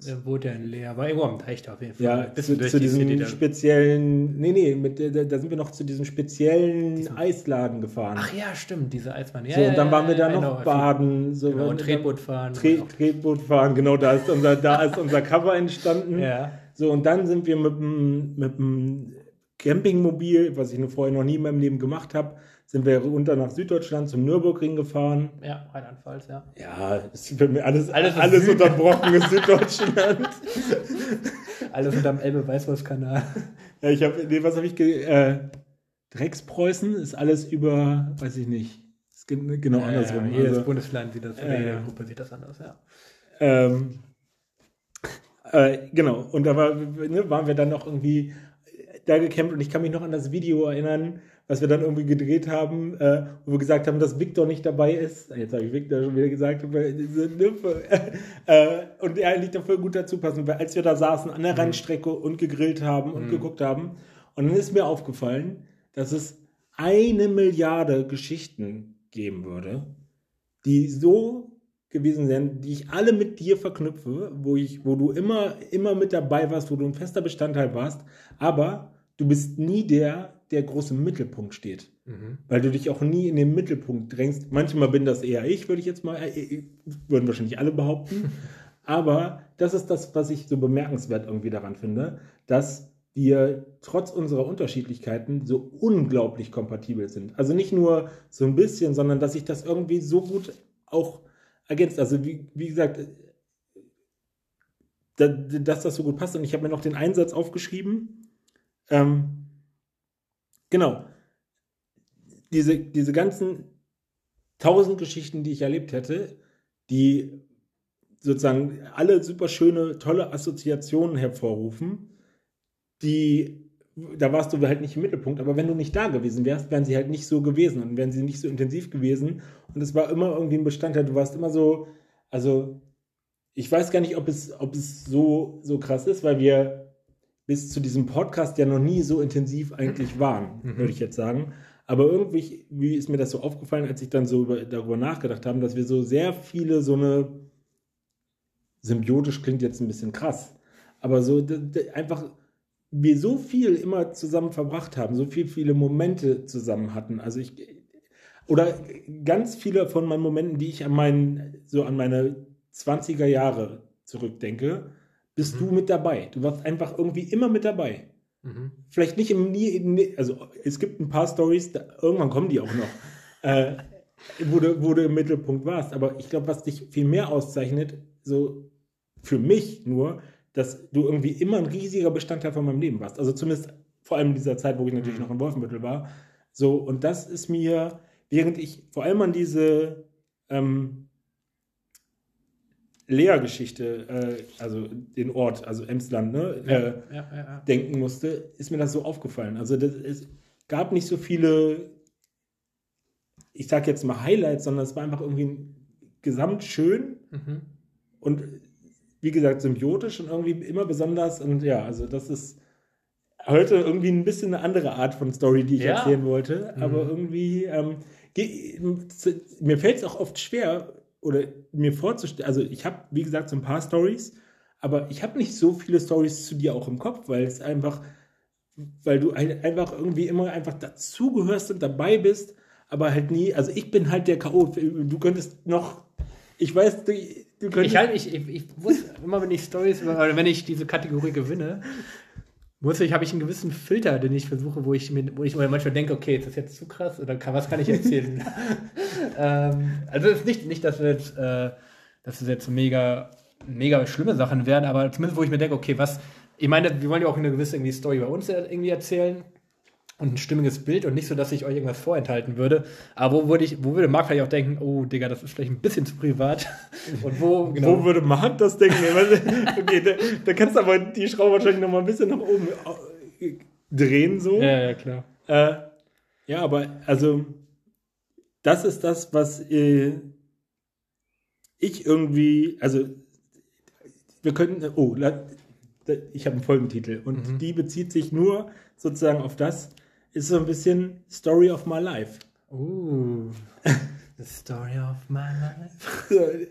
Er wurde in Leer, war irgendwo am Teich auf jeden Fall. Ja, zu, zu die diesem speziellen, nee, nee, mit, da, da, sind wir noch zu diesem speziellen diesem, Eisladen gefahren. Ach ja, stimmt, diese Eisbahn. Ja, so, und dann waren wir da noch genau, baden. So, genau, und Tretboot fahren. Tre Tretboot fahren, genau, da ist unser, da ist unser Cover entstanden. Ja. So, und dann sind wir mit dem, mit dem Campingmobil, was ich vorher noch nie in meinem Leben gemacht habe, sind wir runter nach Süddeutschland zum Nürburgring gefahren. Ja, Rheinland-Pfalz, ja. Ja, ist für mich alles, alles, alles unterbrochen ist Süddeutschland. alles unterm Elbe-Weißwurst-Kanal. Ja, ich habe, nee, was habe ich, äh, Dreckspreußen ist alles über, weiß ich nicht. Ist genau ja, andersrum. Ja, jedes also, Bundesland sieht das, oder jede Gruppe sieht das anders, ja. Ähm, äh, genau, und da war, ne, waren wir dann noch irgendwie da gecampt und ich kann mich noch an das Video erinnern, was wir dann irgendwie gedreht haben, äh, wo wir gesagt haben, dass Victor nicht dabei ist. Jetzt habe ich Victor schon wieder gesagt, diese Nymphe. äh, und er eigentlich dafür gut dazu passen, weil als wir da saßen an der mhm. Randstrecke und gegrillt haben und mhm. geguckt haben, und dann ist mir aufgefallen, dass es eine Milliarde Geschichten geben würde, die so gewesen wären, die ich alle mit dir verknüpfe, wo ich, wo du immer, immer mit dabei warst, wo du ein fester Bestandteil warst, aber du bist nie der, der groß im Mittelpunkt steht. Mhm. Weil du dich auch nie in den Mittelpunkt drängst. Manchmal bin das eher ich, würde ich jetzt mal, äh, äh, würden wahrscheinlich alle behaupten. Aber das ist das, was ich so bemerkenswert irgendwie daran finde, dass wir trotz unserer Unterschiedlichkeiten so unglaublich kompatibel sind. Also nicht nur so ein bisschen, sondern dass sich das irgendwie so gut auch ergänzt. Also wie, wie gesagt, dass das so gut passt. Und ich habe mir noch den Einsatz aufgeschrieben. Ähm, Genau. Diese, diese ganzen tausend Geschichten, die ich erlebt hätte, die sozusagen alle super schöne, tolle Assoziationen hervorrufen, die, da warst du halt nicht im Mittelpunkt, aber wenn du nicht da gewesen wärst, wären sie halt nicht so gewesen und wären sie nicht so intensiv gewesen. Und es war immer irgendwie ein Bestandteil, du warst immer so, also ich weiß gar nicht, ob es, ob es so, so krass ist, weil wir bis zu diesem Podcast ja noch nie so intensiv eigentlich waren, mhm. würde ich jetzt sagen. Aber irgendwie wie ist mir das so aufgefallen, als ich dann so über, darüber nachgedacht habe, dass wir so sehr viele so eine symbiotisch klingt jetzt ein bisschen krass, aber so einfach wir so viel immer zusammen verbracht haben, so viel viele Momente zusammen hatten. Also ich oder ganz viele von meinen Momenten, die ich an meinen so an meine 20er Jahre zurückdenke, bist mhm. du mit dabei. Du warst einfach irgendwie immer mit dabei. Mhm. Vielleicht nicht im nie, also es gibt ein paar Stories, irgendwann kommen die auch noch, äh, wo, du, wo du im Mittelpunkt warst. Aber ich glaube, was dich viel mehr auszeichnet, so für mich nur, dass du irgendwie immer ein riesiger Bestandteil von meinem Leben warst. Also zumindest vor allem in dieser Zeit, wo ich natürlich mhm. noch in Wolfenbüttel war. So, und das ist mir, während ich vor allem an diese ähm, Lehrgeschichte, äh, also den Ort, also Emsland, ne, ja, äh, ja, ja, denken musste, ist mir das so aufgefallen. Also das, es gab nicht so viele, ich sag jetzt mal Highlights, sondern es war einfach irgendwie gesamt schön mhm. und wie gesagt symbiotisch und irgendwie immer besonders und ja, also das ist heute irgendwie ein bisschen eine andere Art von Story, die ich erzählen wollte, mhm. aber irgendwie ähm, mir fällt es auch oft schwer, oder mir vorzustellen, also ich habe, wie gesagt, so ein paar Stories, aber ich habe nicht so viele Stories zu dir auch im Kopf, weil es einfach, weil du einfach irgendwie immer einfach dazugehörst und dabei bist, aber halt nie, also ich bin halt der K.O. Du könntest noch, ich weiß, du, du könntest. Ich, halt, ich, ich, ich muss immer, wenn ich Stories, wenn ich diese Kategorie gewinne, muss ich, habe ich einen gewissen Filter, den ich versuche, wo ich mir, wo ich manchmal denke, okay, ist das jetzt zu krass oder kann, was kann ich erzählen? ähm, also es ist nicht, nicht, dass wir jetzt, äh, dass es jetzt mega, mega schlimme Sachen werden, aber zumindest, wo ich mir denke, okay, was, ich meine, wir wollen ja auch eine gewisse irgendwie Story bei uns irgendwie erzählen und ein stimmiges Bild und nicht so, dass ich euch irgendwas vorenthalten würde. Aber wo würde ich, wo würde Marc vielleicht auch denken, oh Digga, das ist vielleicht ein bisschen zu privat. Und wo, genau. wo würde Marc das denken? okay, da, da, kannst du aber die Schraube wahrscheinlich noch mal ein bisschen nach oben äh, drehen, so. Ja, ja, klar. Äh, ja, aber also, das ist das, was äh, ich irgendwie, also, wir könnten, oh, ich habe einen Folgentitel und mhm. die bezieht sich nur sozusagen auf das, ist so ein bisschen Story of my life. Uh, the story of my life.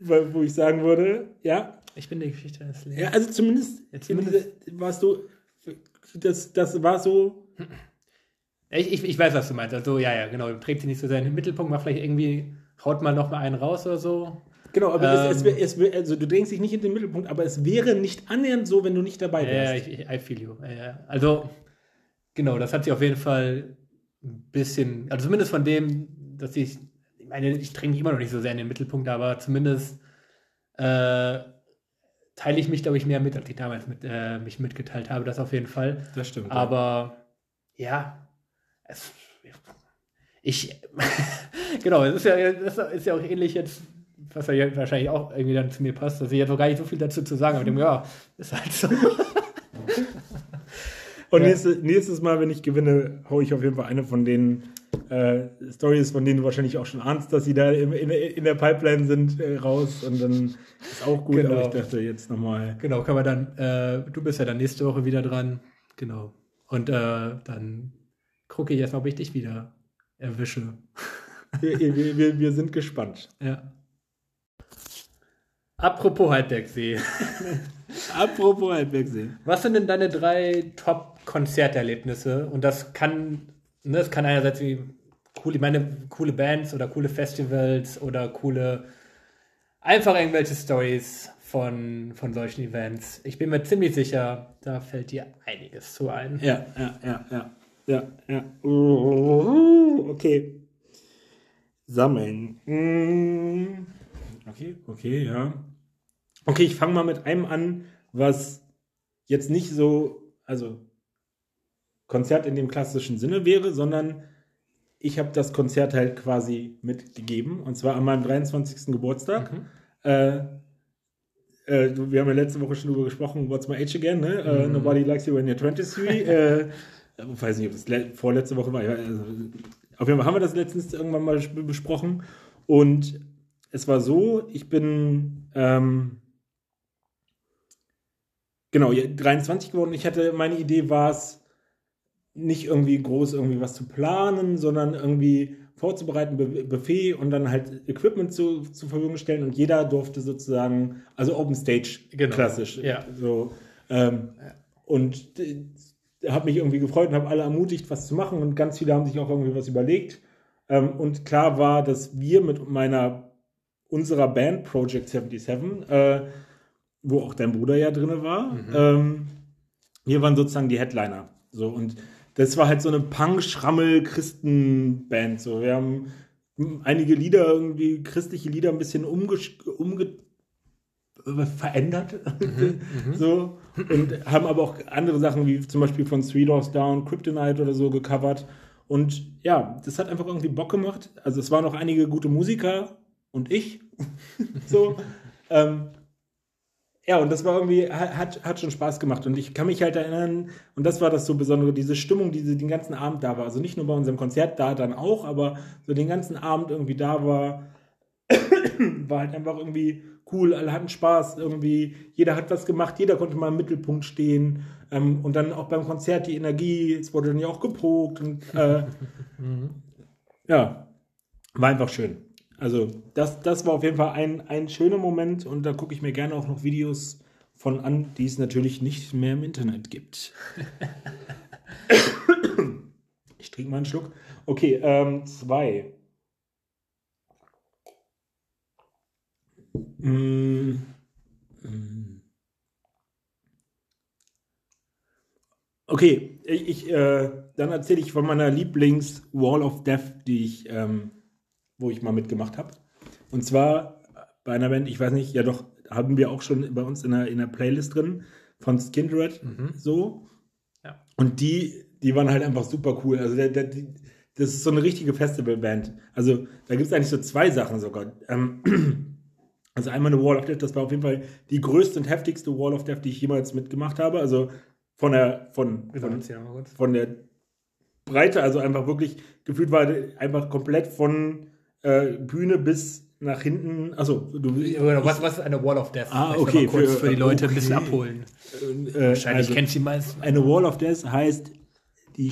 Wo ich sagen würde, ja. Ich bin die Geschichte des Lebens. Ja, also zumindest, ja, zumindest warst du, das, das war so. Ich, ich, ich weiß, was du meinst. Also, ja, ja, genau. Trägt sie nicht so seinen Mittelpunkt, mal vielleicht irgendwie, haut mal noch mal einen raus oder so. Genau, aber ähm, es, es, es, also du denkst dich nicht in den Mittelpunkt, aber es wäre nicht annähernd so, wenn du nicht dabei wärst. Ja, ich, I feel you. Also, Genau, das hat sich auf jeden Fall ein bisschen, also zumindest von dem, dass ich, ich meine, ich dränge mich immer noch nicht so sehr in den Mittelpunkt, aber zumindest äh, teile ich mich, glaube ich, mehr mit, als ich damals mit, äh, mich mitgeteilt habe, das auf jeden Fall. Das stimmt. Aber ja, es, ich, genau, es ist ja, das ist ja auch ähnlich jetzt, was ja wahrscheinlich auch irgendwie dann zu mir passt, dass ich jetzt noch gar nicht so viel dazu zu sagen habe. Ja, ist halt so. Und ja. nächstes, nächstes Mal, wenn ich gewinne, haue ich auf jeden Fall eine von den äh, Stories, von denen du wahrscheinlich auch schon ahnst, dass sie da in, in, in der Pipeline sind, äh, raus. Und dann ist auch gut, genau. aber ich dachte jetzt nochmal. Genau, kann man dann, äh, du bist ja dann nächste Woche wieder dran. Genau. Und äh, dann gucke ich erstmal, ob ich dich wieder erwische. wir, wir, wir sind gespannt. Ja. Apropos Halbbergsee. Apropos Halbbergsee. Was sind denn deine drei Top-Konzerterlebnisse? Und das kann, ne, das kann einerseits wie cool, ich meine, coole Bands oder coole Festivals oder coole, einfach irgendwelche Stories von, von solchen Events. Ich bin mir ziemlich sicher, da fällt dir einiges zu ein. Ja, ja, ja, ja. Ja, ja. okay. Sammeln. Mm. Okay, okay, ja. Okay, ich fange mal mit einem an, was jetzt nicht so, also Konzert in dem klassischen Sinne wäre, sondern ich habe das Konzert halt quasi mitgegeben und zwar an meinem 23. Geburtstag. Mhm. Äh, äh, wir haben ja letzte Woche schon darüber gesprochen, What's My Age Again, ne? Uh, mhm. Uh, nobody likes you when you're 23. äh, ich weiß nicht, ob das vorletzte Woche war. Also, auf jeden Fall haben wir das letztens irgendwann mal besprochen und es war so, ich bin ähm, genau 23 geworden. Ich hatte, meine Idee war es, nicht irgendwie groß irgendwie was zu planen, sondern irgendwie vorzubereiten, Buffet und dann halt Equipment zu, zur Verfügung stellen und jeder durfte sozusagen, also Open Stage genau. klassisch. Ja. So, ähm, ja. Und habe mich irgendwie gefreut und habe alle ermutigt, was zu machen und ganz viele haben sich auch irgendwie was überlegt. Ähm, und klar war, dass wir mit meiner unserer Band Project 77, äh, wo auch dein Bruder ja drin war. Mhm. Ähm, wir waren sozusagen die Headliner. So, und das war halt so eine Punk-Schrammel-Christen-Band. So, wir haben einige Lieder, irgendwie christliche Lieder ein bisschen umge, umge verändert. Mhm, mhm, so. Und haben aber auch andere Sachen wie zum Beispiel von Three Doors Down, Kryptonite oder so gecovert. Und ja, das hat einfach irgendwie Bock gemacht. Also es waren noch einige gute Musiker und ich. so. ähm, ja, und das war irgendwie, hat, hat schon Spaß gemacht. Und ich kann mich halt erinnern, und das war das so Besondere, diese Stimmung, die den ganzen Abend da war. Also nicht nur bei unserem Konzert, da dann auch, aber so den ganzen Abend irgendwie da war, war halt einfach irgendwie cool. Alle hatten Spaß irgendwie. Jeder hat was gemacht, jeder konnte mal im Mittelpunkt stehen. Ähm, und dann auch beim Konzert die Energie, es wurde dann ja auch geprobt. Und, äh, mhm. Ja, war einfach schön. Also, das, das war auf jeden Fall ein, ein schöner Moment und da gucke ich mir gerne auch noch Videos von an, die es natürlich nicht mehr im Internet gibt. ich trinke mal einen Schluck. Okay, ähm, zwei. Mm. Okay, ich, ich äh, dann erzähle ich von meiner Lieblings-Wall of Death, die ich, ähm, wo ich mal mitgemacht habe. Und zwar bei einer Band, ich weiß nicht, ja doch, haben wir auch schon bei uns in der, in der Playlist drin von Skindred Mhm. so. Ja. Und die, die waren halt einfach super cool. Also der, der, die, das ist so eine richtige Festivalband. Also da gibt es eigentlich so zwei Sachen sogar. Ähm, also einmal eine Wall of Death, das war auf jeden Fall die größte und heftigste Wall of Death, die ich jemals mitgemacht habe. Also von der, von, von, von der Breite, also einfach wirklich gefühlt war einfach komplett von äh, Bühne bis nach hinten. Also du Was, was ist eine Wall of Death? Ah, okay, kurz für- für, die Leute ein bisschen okay. abholen. äh, Wahrscheinlich also- kennt sie meisten. Eine Wall of Death heißt, die,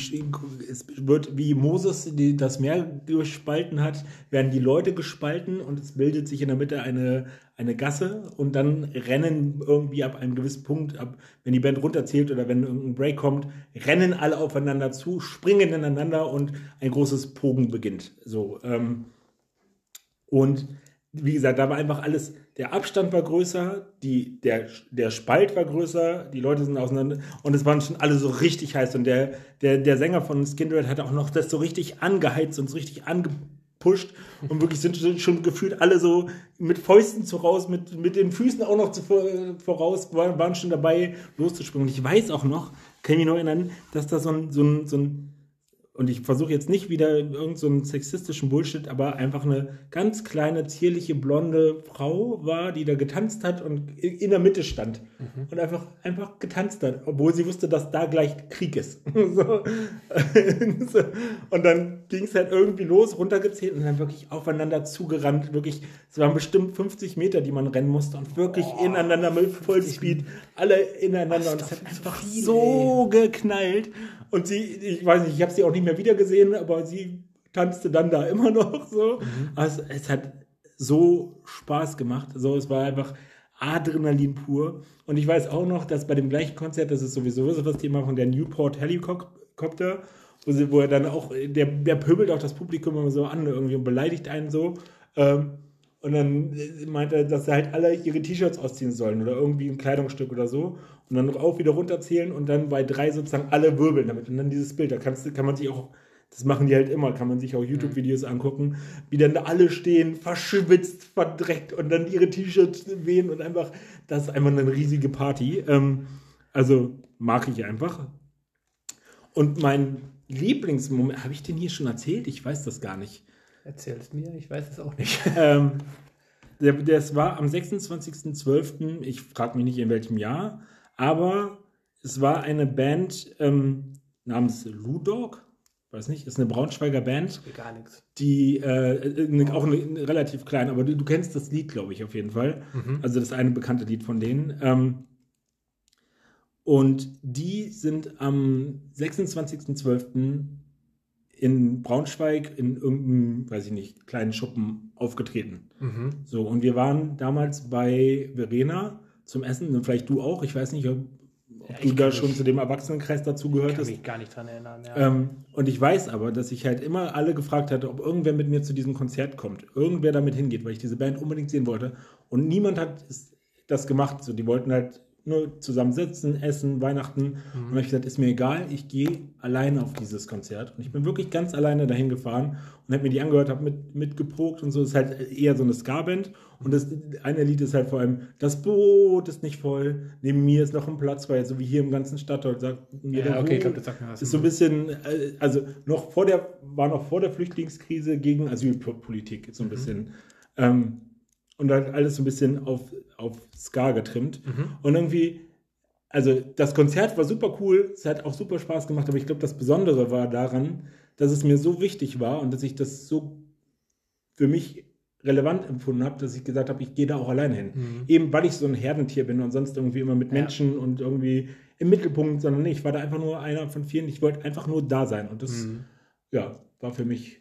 es wird wie Moses die, das Meer gespalten hat, werden die Leute gespalten und es bildet sich in der Mitte eine, eine Gasse und dann rennen irgendwie ab einem gewissen Punkt, ab, wenn die Band runterzählt oder wenn irgendein Break kommt, rennen alle aufeinander zu, springen ineinander und ein großes Pogen beginnt. So, ähm, und wie gesagt, da war einfach alles, der Abstand war größer, die, der, der Spalt war größer, die Leute sind auseinander und es waren schon alle so richtig heiß. Und der, der, der Sänger von Skindred hat auch noch das so richtig angeheizt und so richtig angepusht und wirklich sind schon, schon gefühlt alle so mit Fäusten voraus, mit, mit den Füßen auch noch zu, voraus, waren, waren schon dabei loszuspringen. Und ich weiß auch noch, kann ich mich noch erinnern, dass da so ein, so ein, so ein und ich versuche jetzt nicht wieder irgendeinen so einen sexistischen Bullshit, aber einfach eine ganz kleine, zierliche, blonde Frau war, die da getanzt hat und in der Mitte stand. Und einfach, einfach getanzt hat, obwohl sie wusste, dass da gleich Krieg ist. so. Und dann ging es halt irgendwie los, runtergezählt und dann wirklich aufeinander zugerannt. Wirklich, es waren bestimmt 50 Meter, die man rennen musste und wirklich ineinander mit Vollspeed, alle ineinander. Und es hat einfach viel, so geknallt. Und sie, ich weiß nicht, ich habe sie auch nicht mehr wiedergesehen, aber sie tanzte dann da immer noch so. Also es hat so Spaß gemacht. So, es war einfach Adrenalin pur. Und ich weiß auch noch, dass bei dem gleichen Konzert, das ist sowieso so das Thema von der Newport Helicopter, wo, sie, wo er dann auch, der, der pöbelt auch das Publikum immer so an irgendwie und beleidigt einen so. Ähm, und dann äh, meint er, dass sie halt alle ihre T-Shirts ausziehen sollen oder irgendwie ein Kleidungsstück oder so. Und dann auch wieder runterzählen und dann bei drei sozusagen alle wirbeln damit. Und dann dieses Bild, da kannst, du- kann man sich auch, das machen die halt immer, kann man sich auch YouTube-Videos angucken, wie dann da alle stehen, verschwitzt, verdreckt und dann ihre T-Shirts wehen und einfach, das ist einfach eine riesige Party. Ähm, also mag ich einfach. Und mein Lieblingsmoment, habe ich den hier schon erzählt? Ich weiß das gar nicht. Erzähl es mir, ich weiß es auch nicht. Ähm, der, das war am 26.12., ich frage mich nicht in welchem Jahr, aber es war eine Band ähm, namens Ludog, weiß nicht, ist eine Braunschweiger Band, Gar nichts. die äh, äh, auch eine, eine relativ klein, aber du, du kennst das Lied, glaube ich, auf jeden Fall. Also das eine bekannte Lied von denen. Ähm, und die sind am 26.12. in Braunschweig in irgendeinem, weiß ich nicht, kleinen Schuppen aufgetreten. Mhm. So, und wir waren damals bei Verena zum Essen, und vielleicht du auch, ich weiß nicht, ob, Ja, du ich da kann schon zu dem Erwachsenenkreis Ich dazugehört kann hast. mich gar nicht dran erinnern. Ja. Ähm, und ich weiß aber, dass ich halt immer alle gefragt hatte, ob irgendwer mit mir zu diesem Konzert kommt, irgendwer damit hingeht, weil ich diese Band unbedingt sehen wollte. Und niemand hat es- das gemacht. So, die wollten halt nur zusammen sitzen, essen, Weihnachten. Und dann habe ich gesagt, ist mir egal, ich gehe alleine auf dieses Konzert. Und ich bin wirklich ganz alleine dahin gefahren und habe mir die angehört, habe mit, mitgeprobt und so. Es ist halt eher so eine Ska-Band. Und das eine Lied ist halt vor allem, das Boot ist nicht voll, neben mir ist noch ein Platz, weil so wie hier im ganzen Stadtteil sagt mir ja, okay, ich glaube, das sagt mir was. ist so ein bisschen, äh, also noch vor der, war noch vor der Flüchtlingskrise gegen Asylpolitik, so ein bisschen. Ähm, und halt alles so ein bisschen auf, auf Ska getrimmt. Und irgendwie, also das Konzert war super cool, es hat auch super Spaß gemacht, aber ich glaube, das Besondere war daran, dass es mir so wichtig war und dass ich das so für mich relevant empfunden habe, dass ich gesagt habe, ich gehe da auch alleine hin. Eben weil ich so ein Herdentier bin und sonst irgendwie immer mit Ja. Menschen und irgendwie im Mittelpunkt, sondern nee, ich war da einfach nur einer von vielen. Ich wollte einfach nur da sein. Und das, Mhm. ja, war für mich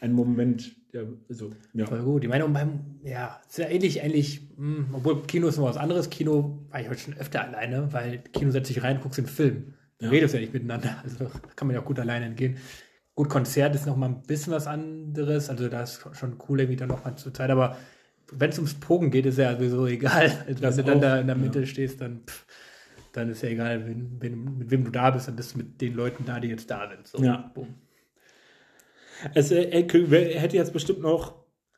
ein Moment, Der, also, ja. Voll gut. Ich meine, und beim, ja, ist ja ähnlich, ähnlich, mh, hm, obwohl Kino ist noch was anderes. Kino war ich heute schon öfter alleine, weil Kino setzt sich rein, guckst den Film. Du ja. redest ja nicht miteinander. Also kann man ja auch gut alleine entgehen. Gut, Konzert ist noch mal ein bisschen was anderes. Also da ist schon cool, irgendwie dann noch mal zur Zeit. Aber wenn es ums Pogen geht, ist ja sowieso egal. Also, wenn du dann da in der Mitte ja. stehst, dann, pff, dann ist ja egal, wen, wen, mit wem du da bist, dann bist du mit den Leuten da, die jetzt da sind. So, ja. Boom. Es äh, hätte jetzt bestimmt noch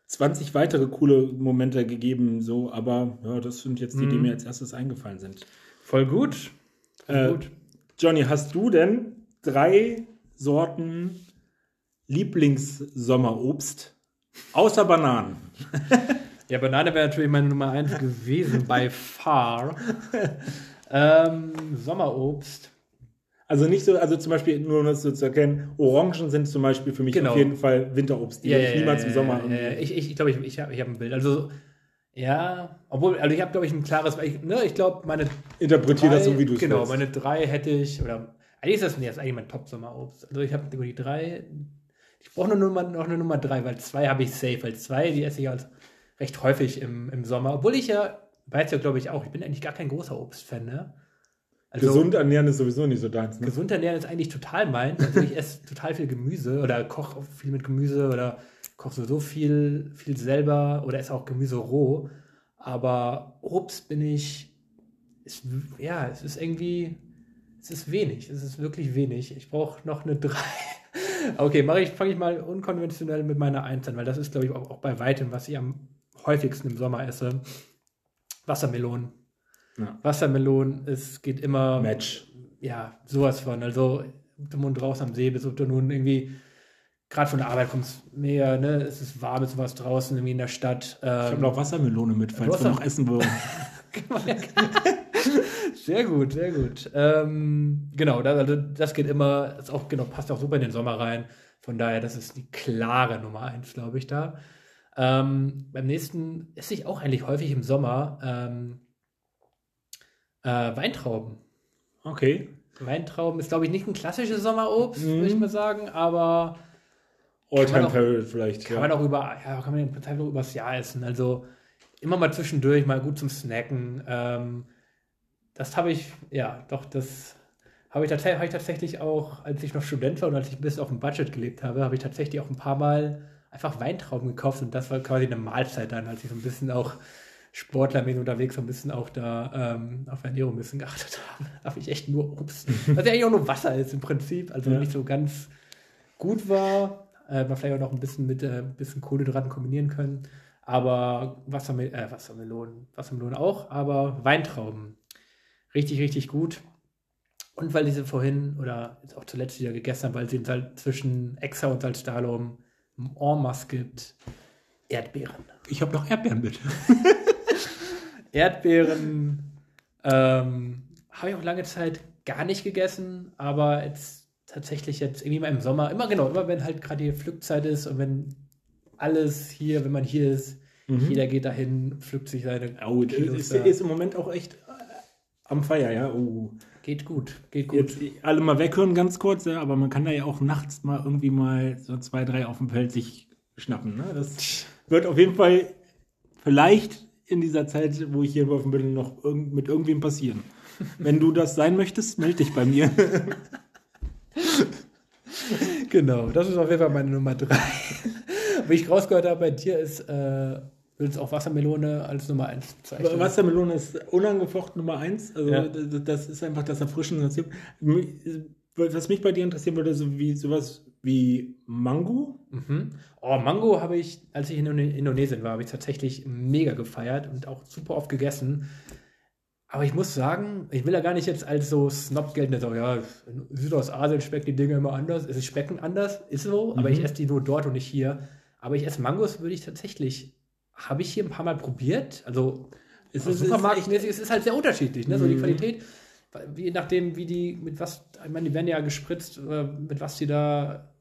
20 weitere coole Momente gegeben, so, aber ja, das sind jetzt die, die mhm. mir als erstes eingefallen sind. Voll gut. Voll äh, gut. Johnny, hast du denn drei Sorten Lieblingssommerobst außer Bananen? ja, Banane wäre natürlich meine Nummer eins gewesen, by far. ähm, Sommerobst. Also nicht so, also zum Beispiel nur um das so zu erkennen, Orangen sind zum Beispiel für mich genau. auf jeden Fall Winterobst, die ja, ich ja, niemals ja, im Sommer. Ja, ich ich glaube, ich, ich habe ich hab ein Bild. Also ja, obwohl, also ich habe, glaube ich, ein klares, ich, ne, ich glaube, meine. Interpretiere das so, wie du es Genau, willst. meine drei hätte ich, oder eigentlich ist das, nee, das ist eigentlich mein Top-Sommerobst. Also ich habe die drei, ich brauche nur Nummer, noch eine Nummer drei, weil zwei habe ich safe, weil zwei, die esse ich halt recht häufig im, im Sommer. Obwohl ich ja, weiß ja, glaube ich, auch, ich bin eigentlich gar kein großer Obstfan, ne? Also, gesund ernähren ist sowieso nicht so deins. Ne? Gesund ernähren ist eigentlich total mein. Also ich esse total viel Gemüse oder koche viel mit Gemüse oder koche sowieso viel, viel selber oder esse auch Gemüse roh. Aber Obst bin ich, ist, ja, es ist irgendwie, es ist wenig. Es ist wirklich wenig. Ich brauche noch eine 3. okay, mache ich, fange ich mal unkonventionell mit meiner 1 an, weil das ist, glaube ich, auch, auch bei weitem, was ich am häufigsten im Sommer esse. Wassermelonen. Ja. Wassermelonen, es geht immer. Match. Ja, sowas von. Also, du Mund raus am See bist, ob du nun irgendwie gerade von der Arbeit kommst, mega, ne? Es ist warm, es ist was draußen, irgendwie in der Stadt. Ähm, ich habe noch Wassermelone mit, falls wir noch essen wollen. sehr gut, sehr gut. Ähm, genau, das, also das geht immer, das auch, genau, passt auch super in den Sommer rein. Von daher, das ist die klare Nummer eins, glaube ich, da. Ähm, beim nächsten esse ich auch eigentlich häufig im Sommer ähm, äh, Weintrauben. Okay. Weintrauben ist, glaube ich, nicht ein klassisches Sommerobst, mhm. würde ich mal sagen, aber. Alltime Favorite vielleicht. Kann ja. man auch über, ja, kann man im Prinzip auch übers Jahr essen. Also immer mal zwischendurch, mal gut zum Snacken. Ähm, das habe ich, ja, doch, das habe ich, hab ich tatsächlich auch, als ich noch Student war und als ich ein bisschen auf dem Budget gelebt habe, habe ich tatsächlich auch ein paar Mal einfach Weintrauben gekauft und das war quasi eine Mahlzeit dann, als ich so ein bisschen auch sportlermäßig unterwegs so ein bisschen auch da ähm, auf Ernährung ein bisschen geachtet habe. Da habe ich echt nur Obst, was ja eigentlich auch nur Wasser ist im Prinzip, also ja. nicht so ganz gut war. Äh, man vielleicht auch noch ein bisschen mit äh, ein bisschen Kohlenhydraten kombinieren können. Aber Wassermel äh, Wassermelonen, Wassermelonen auch, aber Weintrauben. Richtig, richtig gut. Und weil diese vorhin oder jetzt auch zuletzt wieder gegessen haben, weil sie halt zwischen Exa und Salzdalum en masse gibt. Erdbeeren. Ich habe noch Erdbeeren mit. Erdbeeren ähm, habe ich auch lange Zeit gar nicht gegessen, aber jetzt tatsächlich jetzt irgendwie mal im Sommer, immer genau, immer wenn halt gerade die Pflückzeit ist und wenn alles hier, wenn man hier ist, mhm. jeder geht dahin, pflückt sich seine oh, ist, ist im Moment auch echt äh, am Feier, ja. Oh. Geht gut, geht gut. Jetzt alle mal weghören ganz kurz, ja, aber man kann da ja auch nachts mal irgendwie mal so zwei, drei auf dem Feld sich schnappen. Ne? Das wird auf jeden Fall vielleicht in dieser Zeit, wo ich hier dem bin, noch irg mit irgendwem passieren. Wenn du das sein möchtest, melde dich bei mir. genau, das ist auf jeden Fall meine Nummer drei. Wie ich rausgehört habe, bei dir ist, äh, willst auch Wassermelone als Nummer eins bezeichnen? Wassermelone ist unangefochten Nummer eins. Also ja. das ist einfach das Erfrischende. Was mich bei dir interessieren würde, so wie sowas wie Mango. Mhm. Oh, Mango habe ich, als ich in Indonesien war, habe ich tatsächlich mega gefeiert und auch super oft gegessen. Aber ich muss sagen, ich will ja gar nicht jetzt als so Snob gelten, so, ja, in Südostasien schmecken die Dinge immer anders. Es schmecken anders, ist so, mhm. aber ich esse die nur dort und nicht hier. Aber ich esse Mangos, würde ich tatsächlich, habe ich hier ein paar Mal probiert. Also, es ist supermarktmäßig, es ist halt sehr unterschiedlich, ne? so die mhm. Qualität je nachdem, wie die, mit was, ich meine, die werden ja gespritzt, mit was die da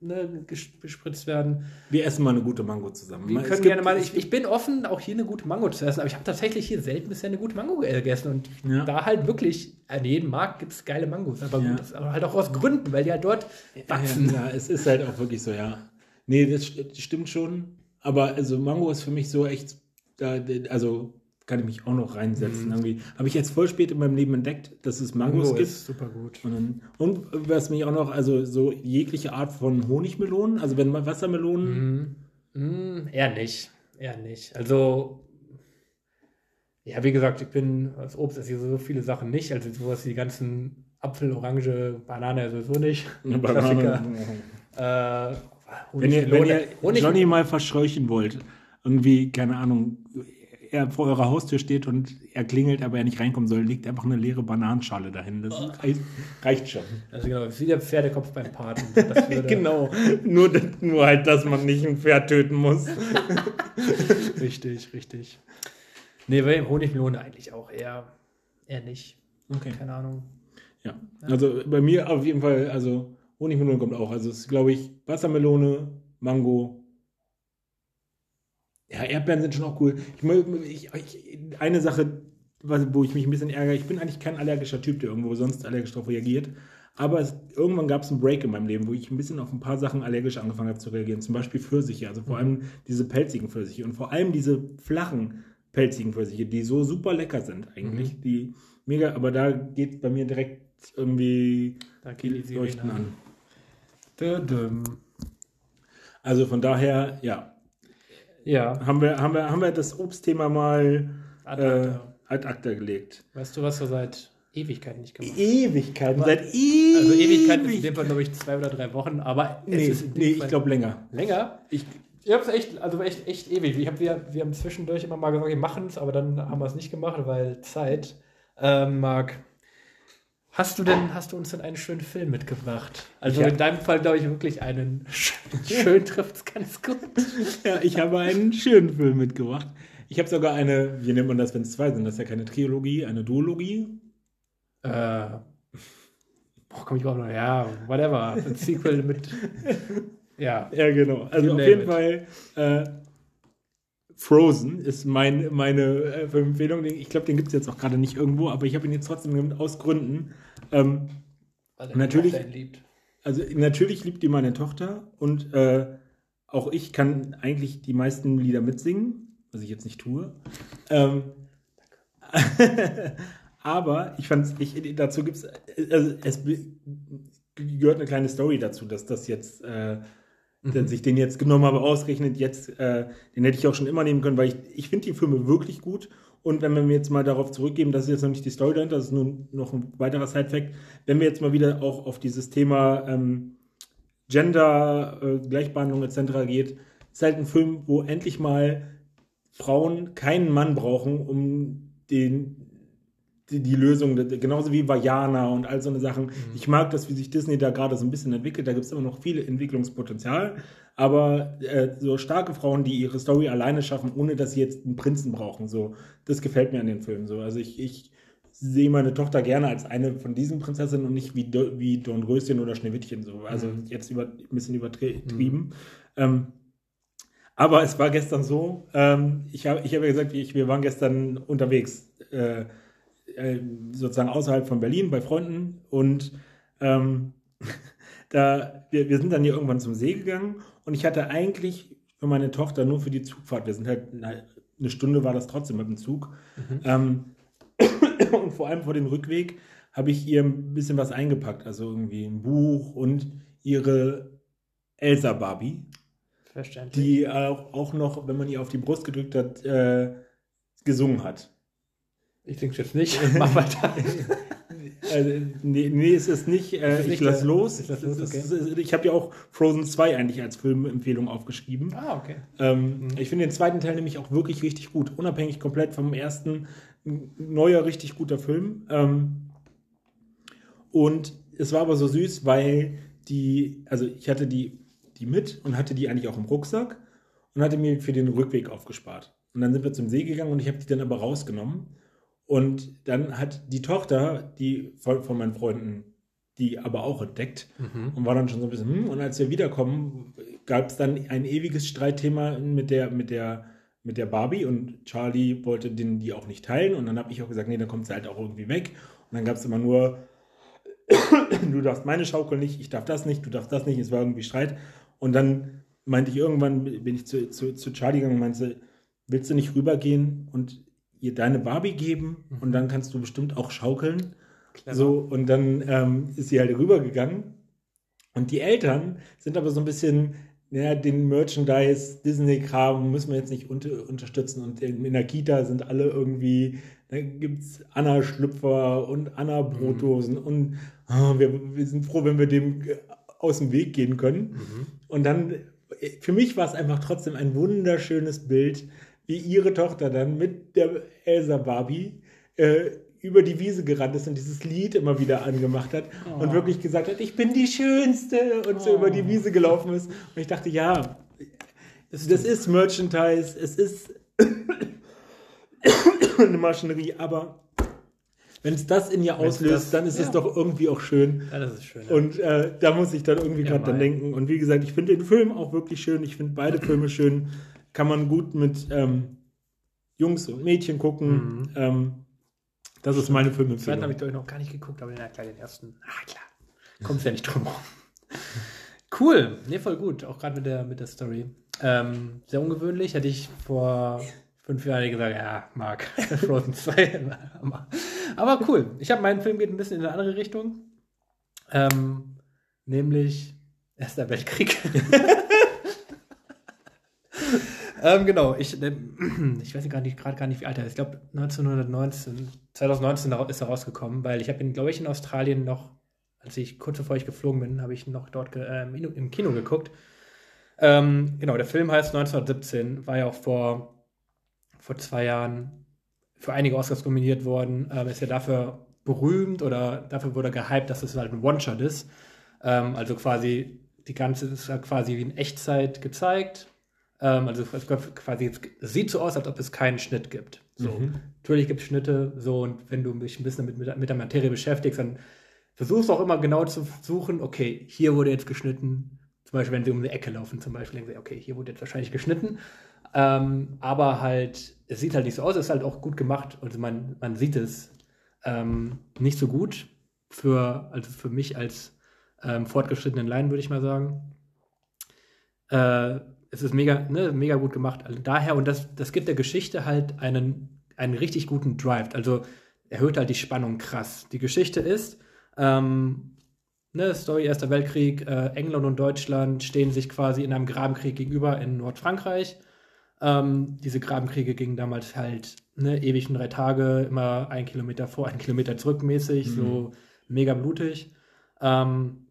ne, gespritzt werden. Wir essen mal eine gute Mango zusammen. Wir können gerne mal, ich, ich, bin offen, auch hier eine gute Mango zu essen, aber ich habe tatsächlich hier selten bisher eine gute Mango gegessen und ja. da halt wirklich, an jedem Markt gibt es geile Mangos, aber, ja. gut, aber halt auch aus Gründen, weil die halt dort wachsen. Ja, es ist halt auch wirklich so, ja. Nee, das stimmt schon. Aber also Mango ist für mich so echt, also kann ich mich auch noch reinsetzen. Mhm. Irgendwie habe ich jetzt voll spät in meinem Leben entdeckt, dass es Mangos Mango gibt. Ist super gut. Und, dann, und was mich auch noch, also so jegliche Art von Honigmelonen, also wenn man Wassermelonen. Mhm. Mhm, eher nicht, eher nicht. Also ja, wie gesagt, ich bin als Obst esse ich so viele Sachen nicht, also sowas wie die ganzen Apfel, Orange, Banane sowieso nicht. Banane. Äh, wenn ihr, wenn ihr Johnny mal verscheuchen wollt, irgendwie, keine Ahnung, er vor eurer Haustür steht und er klingelt, aber er nicht reinkommen soll, liegt einfach eine leere Bananenschale dahin. Das oh. reicht schon. Also genau, wie der Pferdekopf beim Paten. genau, nur, nur halt, dass man nicht ein Pferd töten muss. richtig, richtig. Nee, bei Honigmelone eigentlich auch eher, eher nicht. Okay. Keine Ahnung. Ja. ja. also bei mir auf jeden Fall, also Honigmelone kommt auch. Also es ist, glaube ich, Wassermelone, Mango, ja, Erdbeeren sind schon auch cool. Ich, ich, eine Sache, wo ich mich ein bisschen ärgere, ich bin eigentlich kein allergischer Typ, der irgendwo sonst allergisch darauf reagiert. Aber es, irgendwann gab es einen Break in meinem Leben, wo ich ein bisschen auf ein paar Sachen allergisch angefangen habe zu reagieren. Zum Beispiel Pfirsiche, also vor allem diese pelzigen Pfirsiche und vor allem diese flachen pelzigen Pfirsiche, die so super lecker sind eigentlich. Mhm. Die mega, aber da geht bei mir direkt irgendwie da geht die Leuchten an. an. Also von daher, ja, ja. Haben wir, haben wir, haben wir das Obstthema mal ad acta, äh, ad acta gelegt. Weißt du, was wir seit Ewigkeiten nicht gemacht haben? Ewigkeiten, seit Ewigkeiten. Also Ewigkeiten ist in dem Fall, glaube ich, zwei oder drei Wochen, aber nee, nee ich glaube länger. Länger? Ich, ich habe es echt, also echt, echt ewig. Ich hab, wir, wir haben zwischendurch immer mal gesagt, wir machen es, aber dann haben wir es nicht gemacht, weil Zeit. Ähm, Marc, Hast du denn, hast du uns denn einen schönen Film mitgebracht? Also ja. in deinem Fall glaube ich wirklich einen schön trifft es ganz gut. Ja, ich habe einen schönen Film mitgebracht. Ich habe sogar eine, wie nennt man das, wenn es zwei sind? Das ist ja keine Trilogie, eine Duologie. Äh, boah, komm ich auch noch, ja, whatever. Ein Sequel mit, ja. Ja, genau. Also auf jeden it. Fall, äh, Frozen ist mein, meine äh, Empfehlung. Ich glaube, den gibt es jetzt auch gerade nicht irgendwo, aber ich habe ihn jetzt trotzdem aus Gründen. Ähm, natürlich, liebt. Also natürlich liebt die meine Tochter und äh, auch ich kann eigentlich die meisten Lieder mitsingen, was ich jetzt nicht tue. Ähm, aber ich fand ich, dazu gibt es, also es gehört eine kleine Story dazu, dass das jetzt äh. Dass ich den jetzt genommen habe, ausgerechnet jetzt, äh, den hätte ich auch schon immer nehmen können, weil ich, ich finde die Filme wirklich gut. Und wenn wir jetzt mal darauf zurückgeben, das ist jetzt noch nicht die Story dahinter, das ist nur noch ein weiterer Side-Fact, wenn wir jetzt mal wieder auch auf dieses Thema ähm, Gender, äh, Gleichbehandlung etc. geht, ist halt ein Film, wo endlich mal Frauen keinen Mann brauchen, um den die, die Lösung, genauso wie Vajana und all so eine Sachen. Mhm. Ich mag das, wie sich Disney da gerade so ein bisschen entwickelt. Da gibt es immer noch viel Entwicklungspotenzial. Aber äh, so starke Frauen, die ihre Story alleine schaffen, ohne dass sie jetzt einen Prinzen brauchen, so, das gefällt mir an den Filmen so. Also ich, ich sehe meine Tochter gerne als eine von diesen Prinzessinnen und nicht wie, wie Dornröschen oder Schneewittchen so. Also mhm. jetzt über, ein bisschen übertrieben. Mhm. Ähm, aber es war gestern so, ähm, ich habe ich hab ja gesagt, ich, wir waren gestern unterwegs. Äh, äh, sozusagen außerhalb von Berlin bei Freunden und ähm, da, wir, wir sind dann hier irgendwann zum See gegangen und ich hatte eigentlich für meine Tochter nur für die Zugfahrt, wir sind halt, eine Stunde war das trotzdem mit dem Zug, mhm. ähm, und vor allem vor dem Rückweg habe ich ihr ein bisschen was eingepackt, also irgendwie ein Buch und ihre Elsa Barbie, die auch, auch noch, wenn man ihr auf die Brust gedrückt hat, äh, gesungen hat. Ich denke jetzt nicht. Mach weiter. also, nee, nee, es ist nicht. Äh, ist ich lass los. Ich, los okay. ich habe ja auch Frozen 2 eigentlich als Filmempfehlung aufgeschrieben. Ah, okay. Ähm, mhm. Ich finde den zweiten Teil nämlich auch wirklich richtig gut. Unabhängig komplett vom ersten. Neuer, richtig guter Film. Ähm, und es war aber so süß, weil die, also ich hatte die, die mit und hatte die eigentlich auch im Rucksack und hatte mir für den Rückweg aufgespart. Und dann sind wir zum See gegangen und ich habe die dann aber rausgenommen und dann hat die Tochter, die von, von meinen Freunden, die aber auch entdeckt mhm. und war dann schon so ein bisschen, hm, und als wir wiederkommen, gab es dann ein ewiges Streitthema mit der, mit der, mit der Barbie und Charlie wollte den, die auch nicht teilen und dann habe ich auch gesagt, nee, dann kommt sie halt auch irgendwie weg. Und dann gab es immer nur, du darfst meine Schaukel nicht, ich darf das nicht, du darfst das nicht, es war irgendwie Streit. Und dann meinte ich irgendwann, bin ich zu, zu, zu Charlie gegangen und meinte, willst du nicht rübergehen und ihr deine Barbie geben mhm. und dann kannst du bestimmt auch schaukeln. Clever. So, und dann ähm, ist sie halt rübergegangen. Und die Eltern sind aber so ein bisschen, ja, den Merchandise, Disney-Kram müssen wir jetzt nicht unter, unterstützen. Und in der Kita sind alle irgendwie, da gibt es Anna-Schlüpfer und Anna-Brotdosen mhm. und oh, wir, wir, sind froh, wenn wir dem aus dem Weg gehen können. Mhm. Und dann, für mich war es einfach trotzdem ein wunderschönes Bild, wie ihre Tochter dann mit der Elsa Barbie äh, über die Wiese gerannt ist und dieses Lied immer wieder angemacht hat oh. und wirklich gesagt hat, ich bin die Schönste und oh. so über die oh. Wiese gelaufen ist. Und ich dachte, ja, das, das ist Merchandise, es ist eine Maschinerie, aber wenn es das in ihr auslöst, das, dann ist ja. es doch irgendwie auch schön. Ja, das ist schön. Ja. Und äh, da muss ich dann irgendwie ja, gerade dann denken. Und wie gesagt, ich finde den Film auch wirklich schön. Ich finde beide Filme schön. Kann man gut mit ähm, Jungs und Mädchen gucken. Mhm. Ähm, das ist meine Filmempfehlung. Den zweiten habe ich, glaube ich, noch gar nicht geguckt, aber ja, klar, den ersten. Ah, klar. Kommt ja nicht drum rum. cool. Nee, voll gut. Auch gerade mit der, mit der Story. Ähm, sehr ungewöhnlich. Hätte ich vor fünf Jahren gesagt, ja, Marc, Frozen 2. aber cool. Ich habe meinen Film geht ein bisschen in eine andere Richtung. Ähm, nämlich Erster Weltkrieg. Ähm, genau, ich, äh, ich weiß gerade nicht, gar nicht, wie alt er ist. Ich glaube 1919, 2019 ist er rausgekommen, weil ich habe ihn, glaube ich, in Australien noch, als ich kurz bevor ich geflogen bin, habe ich noch dort äh, im Kino geguckt. Ähm, genau, der Film heißt 1917, war ja auch vor, vor zwei Jahren für einige Oscars nominiert worden, ähm, ist ja dafür berühmt oder dafür wurde gehypt, dass es halt ein One-Shot ist. Ähm, also quasi die ganze ist ja quasi wie in Echtzeit gezeigt ähm, also quasi, es sieht so aus, als ob es keinen Schnitt gibt. So. Mhm. Natürlich gibt es Schnitte, so, und wenn du dich ein bisschen mit, mit, mit der Materie beschäftigst, dann versuchst du auch immer genau zu suchen, okay, hier wurde jetzt geschnitten, zum Beispiel, wenn sie um eine Ecke laufen, zum Beispiel, denken sie, okay, hier wurde jetzt wahrscheinlich geschnitten. Ähm, aber halt, es sieht halt nicht so aus, es ist halt auch gut gemacht. Also man, man sieht es ähm, nicht so gut für, also für mich als ähm, fortgeschrittenen Laien, würde ich mal sagen. Äh, es ist mega, ne, mega gut gemacht. Also daher, und das, das gibt der Geschichte halt einen, einen richtig guten Drive. Also erhöht halt die Spannung krass. Die Geschichte ist, ähm, ne, Story Erster Weltkrieg, äh, England und Deutschland stehen sich quasi in einem Grabenkrieg gegenüber in Nordfrankreich. Ähm, diese Grabenkriege gingen damals halt ne, ewig drei Tage, immer ein Kilometer vor, ein Kilometer zurück mäßig, mhm. so mega blutig. Ähm,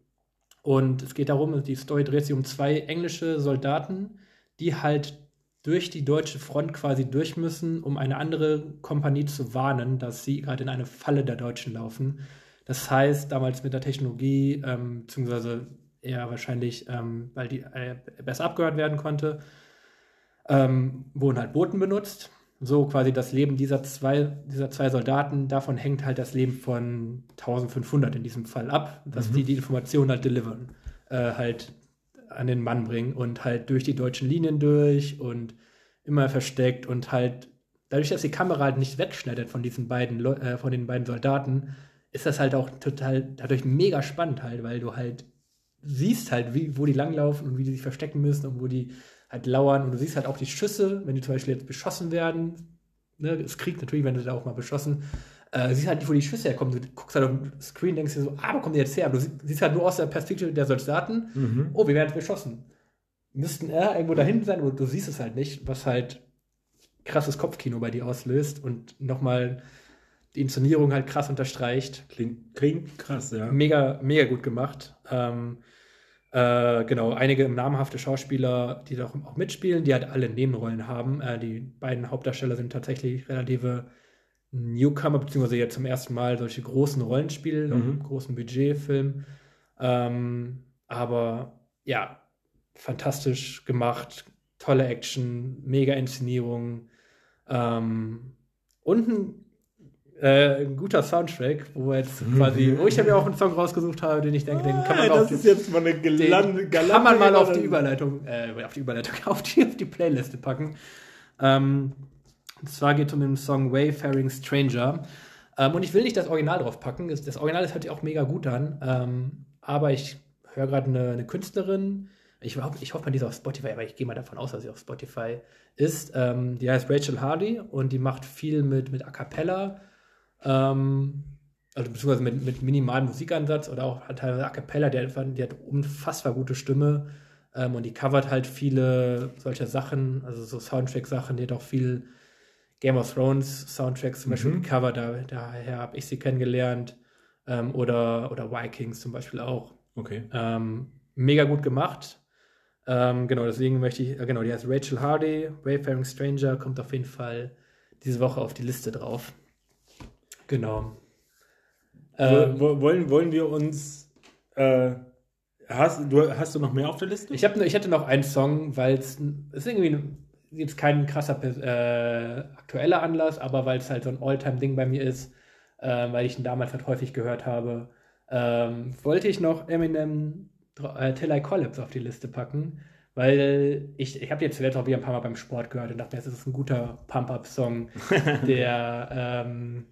und es geht darum, die Story dreht sich um zwei englische Soldaten, die halt durch die deutsche Front quasi durch müssen, um eine andere Kompanie zu warnen, dass sie gerade in eine Falle der Deutschen laufen. Das heißt, damals mit der Technologie, ähm, beziehungsweise eher wahrscheinlich, ähm, weil die äh, besser abgehört werden konnte, ähm, wurden halt Booten benutzt so quasi das Leben dieser zwei, dieser zwei Soldaten, davon hängt halt das Leben von 1500 in diesem Fall ab, dass mhm. die die Informationen halt delivern, äh, halt an den Mann bringen und halt durch die deutschen Linien durch und immer versteckt und halt dadurch, dass die Kamera halt nicht wegschneidet von diesen beiden, äh, von den beiden Soldaten, ist das halt auch total dadurch mega spannend halt, weil du halt siehst halt, wie, wo die langlaufen und wie die sich verstecken müssen und wo die halt lauern und du siehst halt auch die Schüsse, wenn die zum Beispiel jetzt beschossen werden. Ne, es kriegt natürlich, wenn du da auch mal beschossen. Äh, siehst halt nicht, wo die Schüsse herkommen. Du guckst halt auf den Screen, denkst dir so, ah, wo kommen die jetzt her? Aber du siehst halt nur aus der Perspektive der Soldaten, mhm. oh, wir werden jetzt beschossen. Müssten äh, irgendwo dahin sein, aber du siehst es halt nicht, was halt krasses Kopfkino bei dir auslöst und nochmal die Inszenierung halt krass unterstreicht. Klingt, klingt krass, ja. Mega, mega gut gemacht. Ähm, äh, genau, einige namhafte Schauspieler, die da auch mitspielen, die halt alle Nebenrollen haben. Äh, die beiden Hauptdarsteller sind tatsächlich relative Newcomer, beziehungsweise jetzt zum ersten Mal solche großen Rollen spielen, mhm. großen Budgetfilm. Ähm, aber ja, fantastisch gemacht, tolle Action, mega Inszenierung. Ähm, und ein äh, ein guter Soundtrack, wo jetzt quasi, wo ich ja mir auch einen Song rausgesucht habe, den ich denke, den kann man ah, das ist jetzt mal eine gelande, kann man mal auf die Überleitung, äh, auf die Überleitung, auf die, auf die Playliste packen. Ähm, und zwar geht es um den Song Wayfaring Stranger. Ähm, und ich will nicht das Original drauf packen. Das, Original ist halt auch mega gut an. Ähm, aber ich höre gerade eine, eine, Künstlerin. ich, hoffe, ich hoffe, die ist auf Spotify, aber ich gehe mal davon aus, dass sie auf Spotify ist. Ähm, die heißt Rachel Hardy und die macht viel mit, mit A Cappella. Ähm, also beziehungsweise mit, mit minimalem Musikansatz oder auch teilweise A Cappella, die hat, die hat unfassbar gute Stimme ähm, und die covert halt viele solcher Sachen, also so Soundtrack-Sachen, die hat auch viel Game of Thrones Soundtracks zum Beispiel mhm. gecovert, da, daher habe ich sie kennengelernt ähm, oder, oder Vikings zum Beispiel auch. Okay. Ähm, mega gut gemacht. Ähm, genau, deswegen möchte ich, äh, genau, die heißt Rachel Hardy, Wayfaring Stranger, kommt auf jeden Fall diese Woche auf die Liste drauf. Genau. Ähm, wollen, wollen wir uns. Äh, hast, du, hast du noch mehr auf der Liste? Ich, hab, ich hatte noch einen Song, weil es ist irgendwie jetzt kein krasser äh, aktueller Anlass, aber weil es halt so ein Alltime-Ding bei mir ist, äh, weil ich ihn damals halt häufig gehört habe, ähm, wollte ich noch Eminem äh, Till I Collapse auf die Liste packen, weil ich, ich habe jetzt zuletzt auch wieder ein paar Mal beim Sport gehört und dachte, das ist ein guter Pump-Up-Song, der, ähm,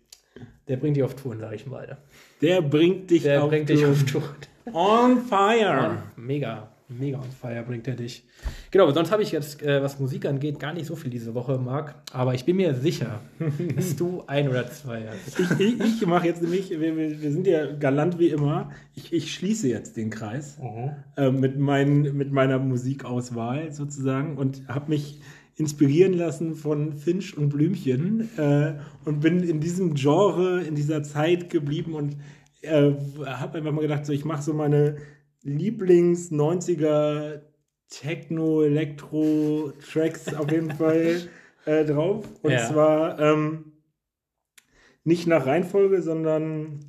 der bringt dich auf Touren, sag ich mal. Der bringt dich, der auf, bringt dich auf Touren. On fire! Oh, mega mega on fire bringt er dich. Genau, sonst habe ich jetzt, äh, was Musik angeht, gar nicht so viel diese Woche, Marc. Aber ich bin mir sicher, dass du ein oder zwei hast. Ich, ich, ich mache jetzt nämlich, wir, wir, sind ja galant wie immer, ich, ich schließe jetzt den Kreis mhm. äh, mit, mein, mit meiner Musikauswahl sozusagen und habe mich inspirieren lassen von Finch und Blümchen äh, und bin in diesem Genre, in dieser Zeit geblieben und äh, habe einfach mal gedacht, so ich mache so meine Lieblings-90er Techno, Elektro Tracks auf jeden Fall äh, drauf. Und ja. zwar ähm, nicht nach Reihenfolge, sondern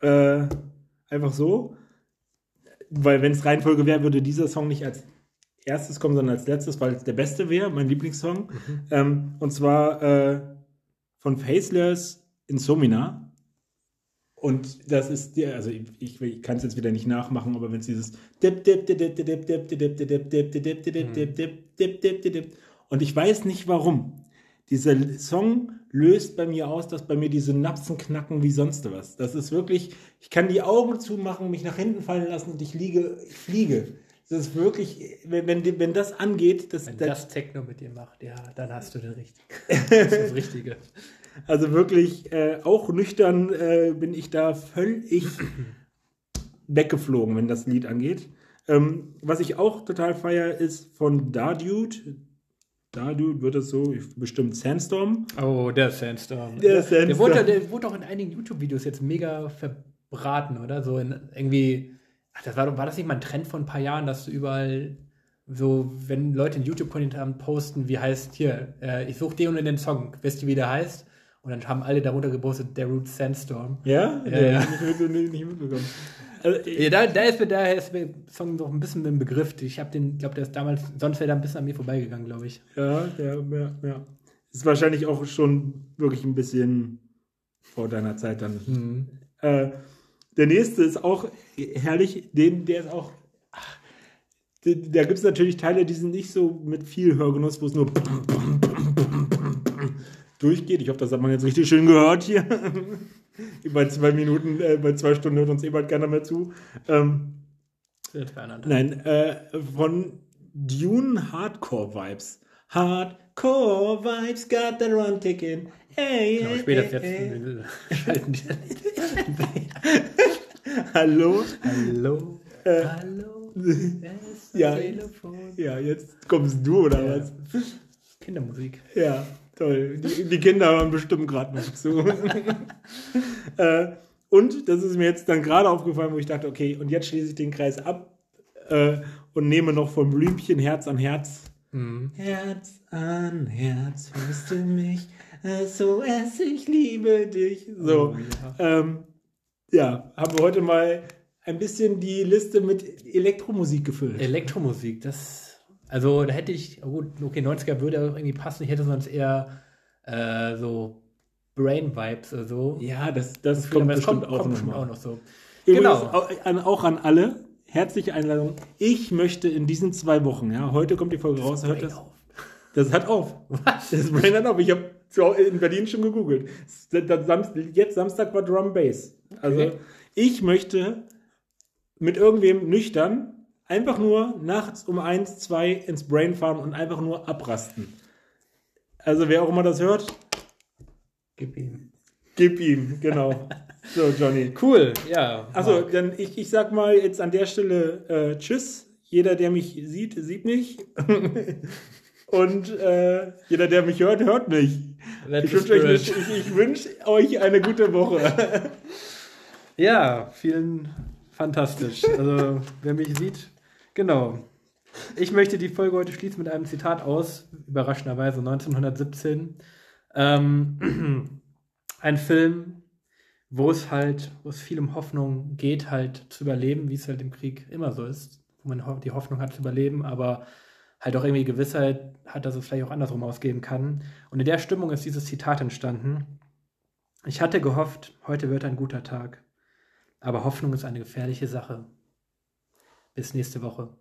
äh, einfach so. Weil wenn es Reihenfolge wäre, würde dieser Song nicht als erstes kommen, sondern als letztes, weil es der beste wäre, mein Lieblingssong. Mhm. Ähm, und zwar äh, von Faceless Insomina. Und das ist der, also ich, ich kann es jetzt wieder nicht nachmachen, aber wenn es dieses und ich weiß nicht warum. Dieser Song löst bei mir aus, dass bei mir die Synapsen knacken wie sonst was. Das ist wirklich, ich kann die Augen zumachen, mich nach hinten fallen lassen und ich liege, ich fliege. Das ist wirklich, wenn, wenn, wenn das angeht, das, wenn das, das Techno mit dir macht, ja, dann hast du den richtigen. Das, das Richtige. Also wirklich, äh, auch nüchtern äh, bin ich da völlig weggeflogen, wenn das Lied angeht. Ähm, was ich auch total feier, ist von Dardude. Dardude wird es so, bestimmt Sandstorm. Oh, der Sandstorm. Der, Sandstorm. der, wurde, der wurde auch in einigen YouTube-Videos jetzt mega verbraten, oder? So in irgendwie, ach, das war, war das nicht mal ein Trend von ein paar Jahren, dass du überall so, wenn Leute in YouTube-Kommentaren posten, wie heißt hier, äh, ich suche den und den Song, wisst ihr, wie der heißt? Und dann haben alle darunter gepostet, der Root Sandstorm. Ja? Ja, ja. Nicht, nicht, nicht mitbekommen. Also, ja, da, da, ist mir, da ist mir Song noch ein bisschen im Begriff. Ich habe den, glaube der ist damals, sonst wäre er ein bisschen an mir vorbeigegangen, glaube ich. Ja, ja, ja, ja. Ist wahrscheinlich auch schon wirklich ein bisschen vor deiner Zeit dann. Mhm. Äh, der nächste ist auch herrlich, den, der ist auch. Ach, da gibt es natürlich Teile, die sind nicht so mit viel Hörgenuss, wo es nur durchgeht. Ich hoffe, das hat man jetzt richtig schön gehört hier. bei zwei Minuten, äh, bei zwei Stunden hört uns eh bald keiner mehr zu. Ähm, nein, äh, von Dune Hardcore Vibes. Hardcore Vibes got the run ticking. Hey, genau, später hey, schalten die. Hallo? Hallo? Äh, Hallo? Ja, ja, jetzt kommst du oder ja. was? Kindermusik. Ja. Toll. Die, die Kinder hören bestimmt gerade noch zu. äh, und das ist mir jetzt dann gerade aufgefallen, wo ich dachte, okay, und jetzt schließe ich den Kreis ab äh, und nehme noch vom Blümchen Herz an Herz. Mhm. Herz an Herz, hörst du mich? So es, ich liebe dich. So. Oh, ja. Ähm, ja, haben wir heute mal ein bisschen die Liste mit Elektromusik gefüllt. Elektromusik, das also da hätte ich, gut, okay, 90er würde irgendwie passen, ich hätte sonst eher äh, so Brain-Vibes oder so. Ja, das, das kommt, das kommt, auch, kommt noch auch, noch so. Übrigens, genau. Auch an, auch an alle, herzliche Einladung. Ich möchte in diesen zwei Wochen, ja, heute kommt die Folge das raus, hört das. Auf. Das hat auf. Was? Das Brain hat auf. Ich habe in Berlin schon gegoogelt. Jetzt Samstag war Drum Bass. Also ich möchte mit irgendwem nüchtern einfach nur nachts um eins, zwei ins Brain fahren und einfach nur abrasten. Also wer auch immer das hört, Gib ihm. gib ihm, genau. So, Johnny. Cool, ja. Also, dann ich, ich sag mal jetzt an der Stelle äh, Tschüss. Jeder, der mich sieht, sieht mich. Und äh, jeder, der mich hört, hört mich. Let Ich wünsche euch, ich, ich wünsch euch eine gute Woche. Ja, vielen fantastisch. Also, wer mich sieht, genau. Ich möchte die Folge heute schließen mit einem Zitat aus, überraschenderweise 1917. Ähm, ein Film, wo es halt, wo es viel um Hoffnung geht, halt zu überleben, wie es halt im Krieg immer so ist, wo man die Hoffnung hat zu überleben, aber halt auch irgendwie Gewissheit hat, dass es vielleicht auch andersrum ausgehen kann. Und in der Stimmung ist dieses Zitat entstanden. Ich hatte gehofft, heute wird ein guter Tag. Aber Hoffnung ist eine gefährliche Sache. Bis nächste Woche.